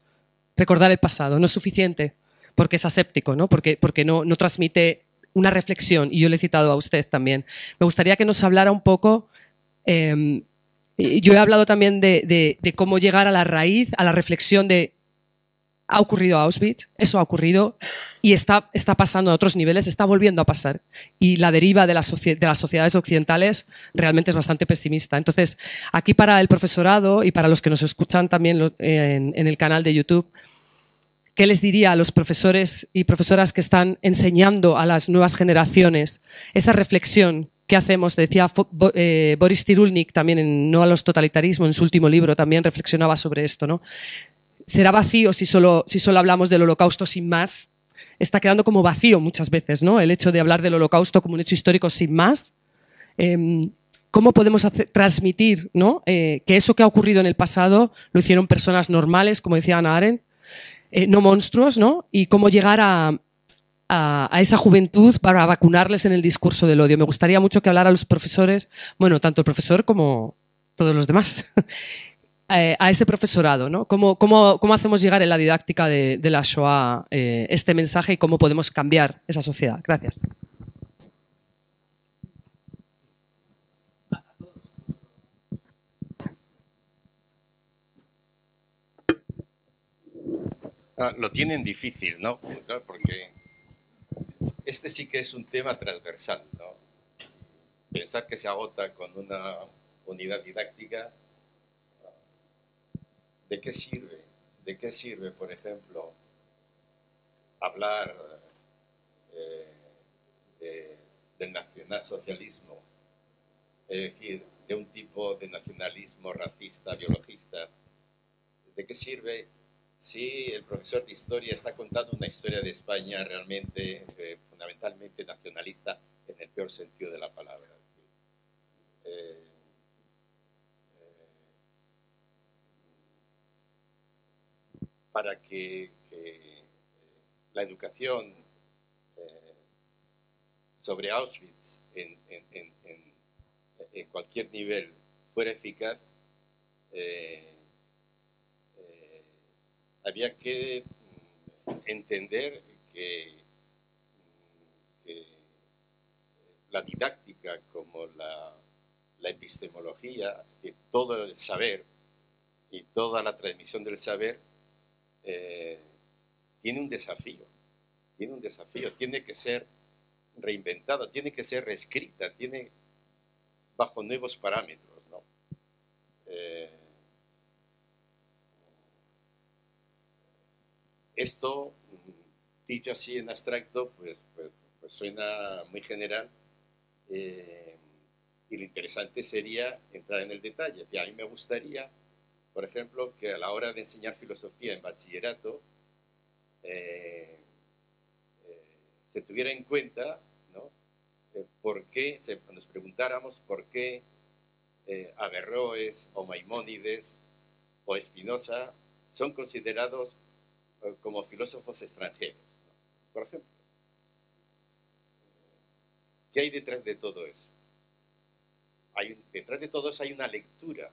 recordar el pasado, no es suficiente porque es aséptico, ¿no? porque, porque no, no transmite una reflexión, y yo le he citado a usted también. Me gustaría que nos hablara un poco, em, yo he hablado también de, cómo llegar a la raíz, a la reflexión de ha ocurrido a Auschwitz, eso ha ocurrido y está, está pasando a otros niveles, está volviendo a pasar. Y la deriva de, la de las sociedades occidentales realmente es bastante pesimista. Entonces, aquí para el profesorado y para los que nos escuchan también en el canal de YouTube, ¿qué les diría a los profesores y profesoras que están enseñando a las nuevas generaciones esa reflexión ¿Qué hacemos? Decía eh, Boris Tirulnik también en No a los totalitarismos, en su último libro, también reflexionaba sobre esto. ¿no? será vacío si solo, si solo hablamos del holocausto sin más. Está quedando como vacío muchas veces, ¿no? El hecho de hablar del holocausto como un hecho histórico sin más. Em, ¿Cómo podemos transmitir ¿no? Eh, que eso que ha ocurrido en el pasado lo hicieron personas normales, como decía Ana Arendt, eh, no monstruos, ¿no? Y cómo llegar a, a, esa juventud para vacunarles en el discurso del odio. Me gustaría mucho que hablara los profesores, bueno, tanto el profesor como todos los demás, Eh, a ese profesorado, ¿no? ¿Cómo, hacemos llegar en la didáctica de, la Shoah eh, este mensaje y cómo podemos cambiar esa sociedad? Gracias. Ah, lo tienen difícil, ¿no? Porque este sí que es un tema transversal, ¿no? Pensar que se agota con una unidad didáctica ¿De qué sirve? ¿De qué sirve, por ejemplo, hablar eh, del nacionalsocialismo? Es decir, de un tipo de nacionalismo racista, biologista. ¿De qué sirve si el profesor de historia está contando una historia de España realmente, eh, fundamentalmente nacionalista, en el peor sentido de la palabra? Eh, para que, eh, la educación eh, sobre Auschwitz en, cualquier nivel fuera eficaz, eh, había que entender que, la didáctica como la, epistemología, que todo el saber y toda la transmisión del saber eh, tiene un desafío, tiene un desafío, tiene que ser reinventada, tiene que ser reescrita, tiene bajo nuevos parámetros. Eh, esto, dicho así en abstracto, pues, pues, pues suena muy general eh, y lo interesante sería entrar en el detalle. Y a mí me gustaría por ejemplo, que a la hora de enseñar filosofía en bachillerato eh, eh, se tuviera en cuenta, ¿no? Por qué, se, nos preguntáramos por qué Averroes o Maimónides o Espinosa son considerados como filósofos extranjeros, por ejemplo. ¿Qué hay detrás de todo eso? Hay, detrás de todo eso hay una lectura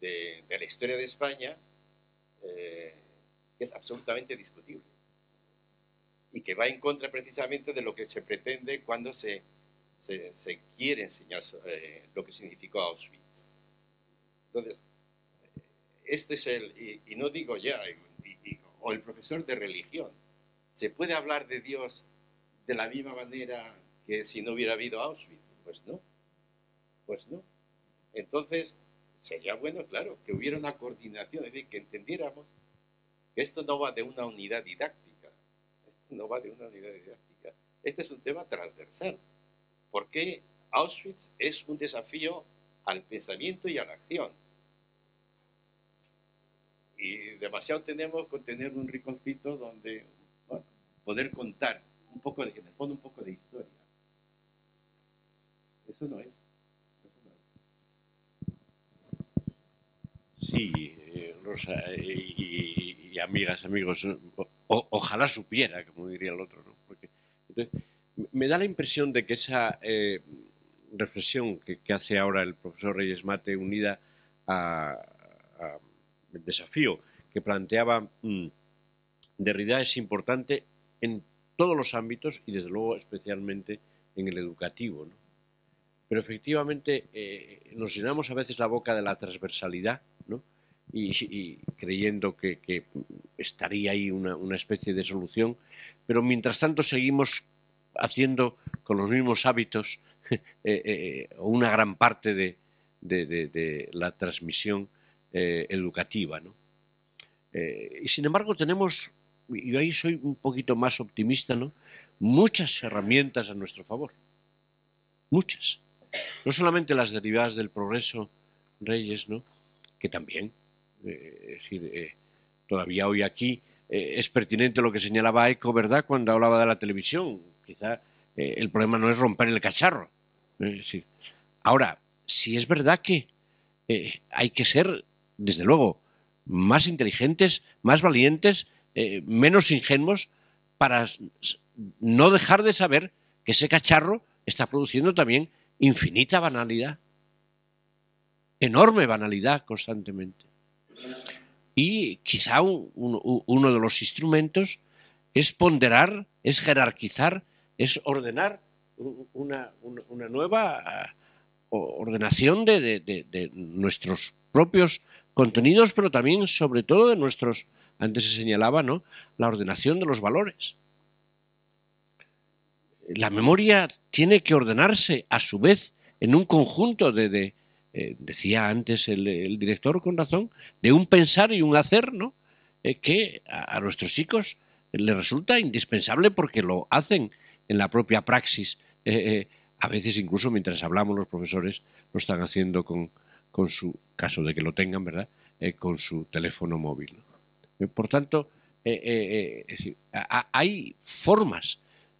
de, la historia de España eh, es absolutamente discutible y que va en contra precisamente de lo que se pretende cuando se, se, quiere enseñar eh, lo que significó Auschwitz. Entonces, esto es el, y, no digo ya, o el profesor de religión, ¿se puede hablar de Dios de la misma manera que si no hubiera habido Auschwitz? Pues no, pues no. Entonces, sería bueno, claro, que hubiera una coordinación, es decir, que entendiéramos que esto no va de una unidad didáctica, esto no va de una unidad didáctica, este es un tema transversal, porque Auschwitz es un desafío al pensamiento y a la acción. Y demasiado tenemos con tener un rinconcito donde poder contar un poco de, en el un poco de historia. Eso no es. Sí, eh, Rosa, y, amigas, amigos, ojalá supiera, como diría el otro, ¿no? Porque, me da la impresión de que esa eh, reflexión que, hace ahora el profesor Reyes Mate, unida al desafío que planteaba mm, Derrida, es importante en todos los ámbitos y, desde luego, especialmente en el educativo. ¿no? Pero efectivamente eh, nos llenamos a veces la boca de la transversalidad y, creyendo que, estaría ahí una, especie de solución, pero mientras tanto seguimos haciendo con los mismos hábitos eh, eh, una gran parte de, la transmisión educativa. y sin embargo tenemos, yo ahí soy un poquito más optimista, ¿no? muchas herramientas a nuestro favor, muchas. No solamente las derivadas del progreso, Reyes, ¿no? que también, es decir, todavía hoy aquí eh, es pertinente lo que señalaba Eco, ¿verdad?, cuando hablaba de la televisión. Quizá eh, el problema no es romper el cacharro. ahora, si es verdad que eh, hay que ser, desde luego, más inteligentes, más valientes, menos ingenuos, para no dejar de saber que ese cacharro está produciendo también infinita banalidad, enorme banalidad constantemente. Y quizá uno de los instrumentos es ponderar, es jerarquizar, es ordenar una, nueva ah, ordenación de, nuestros propios contenidos, pero también, sobre todo, de nuestros, antes se señalaba, ¿no? La ordenación de los valores. La memoria tiene que ordenarse, a su vez, en un conjunto de, eh, decía antes el, director con razón, de un pensar y un hacer, ¿no? Eh, que a, nuestros hijos les resulta indispensable porque lo hacen en la propia praxis. Eh, a veces incluso mientras hablamos los profesores lo están haciendo con, con su, caso de que lo tengan, ¿verdad? con su teléfono móvil. Por tanto, hay formas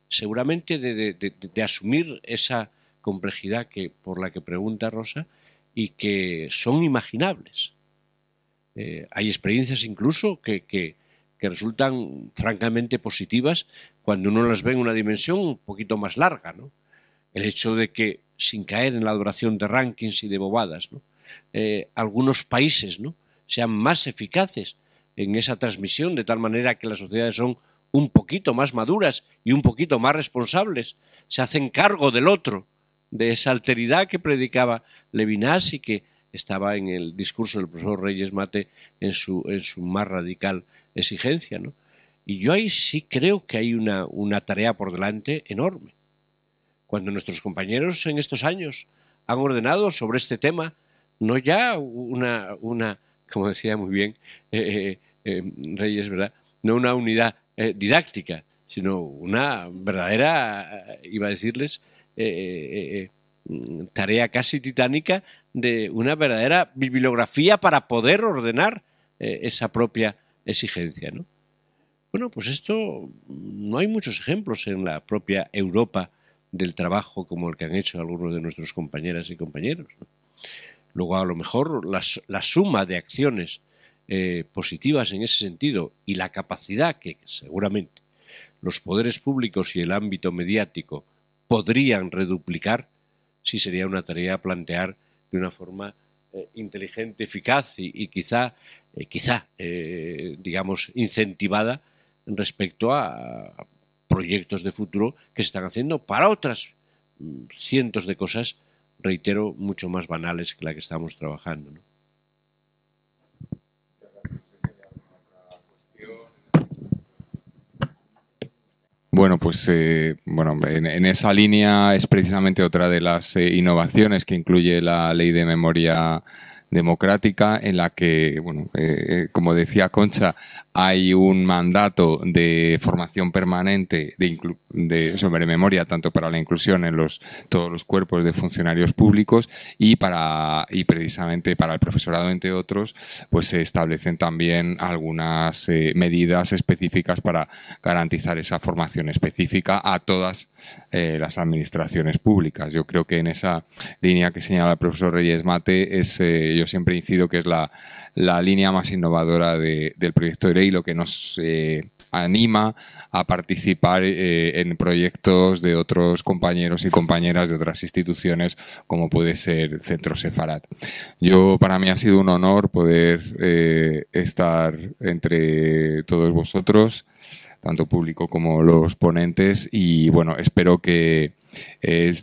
seguramente de, asumir esa complejidad que por la que pregunta Rosa y que son imaginables. Eh, hay experiencias incluso que, resultan francamente positivas cuando uno las ve en una dimensión un poquito más larga. ¿no? El hecho de que, sin caer en la adoración de rankings y de bobadas, eh, algunos países ¿no? sean más eficaces en esa transmisión, de tal manera que las sociedades son un poquito más maduras y un poquito más responsables, se hacen cargo del otro, de esa alteridad que predicaba Levinas y que estaba en el discurso del profesor Reyes Mate en su, en su más radical exigencia. ¿no? Y yo ahí sí creo que hay una, una tarea por delante enorme. Cuando nuestros compañeros en estos años han ordenado sobre este tema, no ya una, una como decía muy bien eh, eh, eh, Reyes, ¿verdad? No una unidad didáctica, sino una verdadera, iba a decirles, Mm, tarea casi titánica de una verdadera bibliografía para poder ordenar esa propia exigencia. ¿no? Bueno, pues esto mm, no hay muchos ejemplos en la propia Europa del trabajo como el que han hecho algunos de nuestros compañeras y compañeros. Luego, a lo mejor, la, suma de acciones eh, positivas en ese sentido y la capacidad que seguramente los poderes públicos y el ámbito mediático podrían reduplicar sí sería una tarea a plantear de una forma eh, inteligente, eficaz y, quizá, eh, quizá digamos, incentivada respecto a, proyectos de futuro que se están haciendo para otras mm, cientos de cosas, reitero, mucho más banales que la que estamos trabajando. Bueno, pues eh, bueno, en, esa línea es precisamente otra de las eh, innovaciones que incluye la ley de memoria democrática en la que, bueno, eh, como decía Concha, hay un mandato de formación permanente de, sobre memoria tanto para la inclusión en los todos los cuerpos de funcionarios públicos y para y precisamente para el profesorado entre otros pues se establecen también algunas eh, medidas específicas para garantizar esa formación específica a todas las administraciones públicas. Yo creo que en esa línea que señala el profesor Reyes Mate es yo siempre incido que es la, línea más innovadora del proyecto de ley, lo que nos eh, anima a participar eh, en proyectos de otros compañeros y compañeras de otras instituciones, como puede ser Centro Sefarat. Yo, para mí ha sido un honor poder eh, estar entre todos vosotros tanto público como los ponentes y bueno, espero que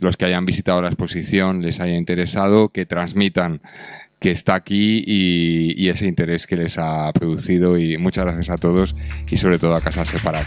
los que hayan visitado la exposición les haya interesado, que transmitan que está aquí y, ese interés que les ha producido. Y muchas gracias a todos y sobre todo a Casa Separat.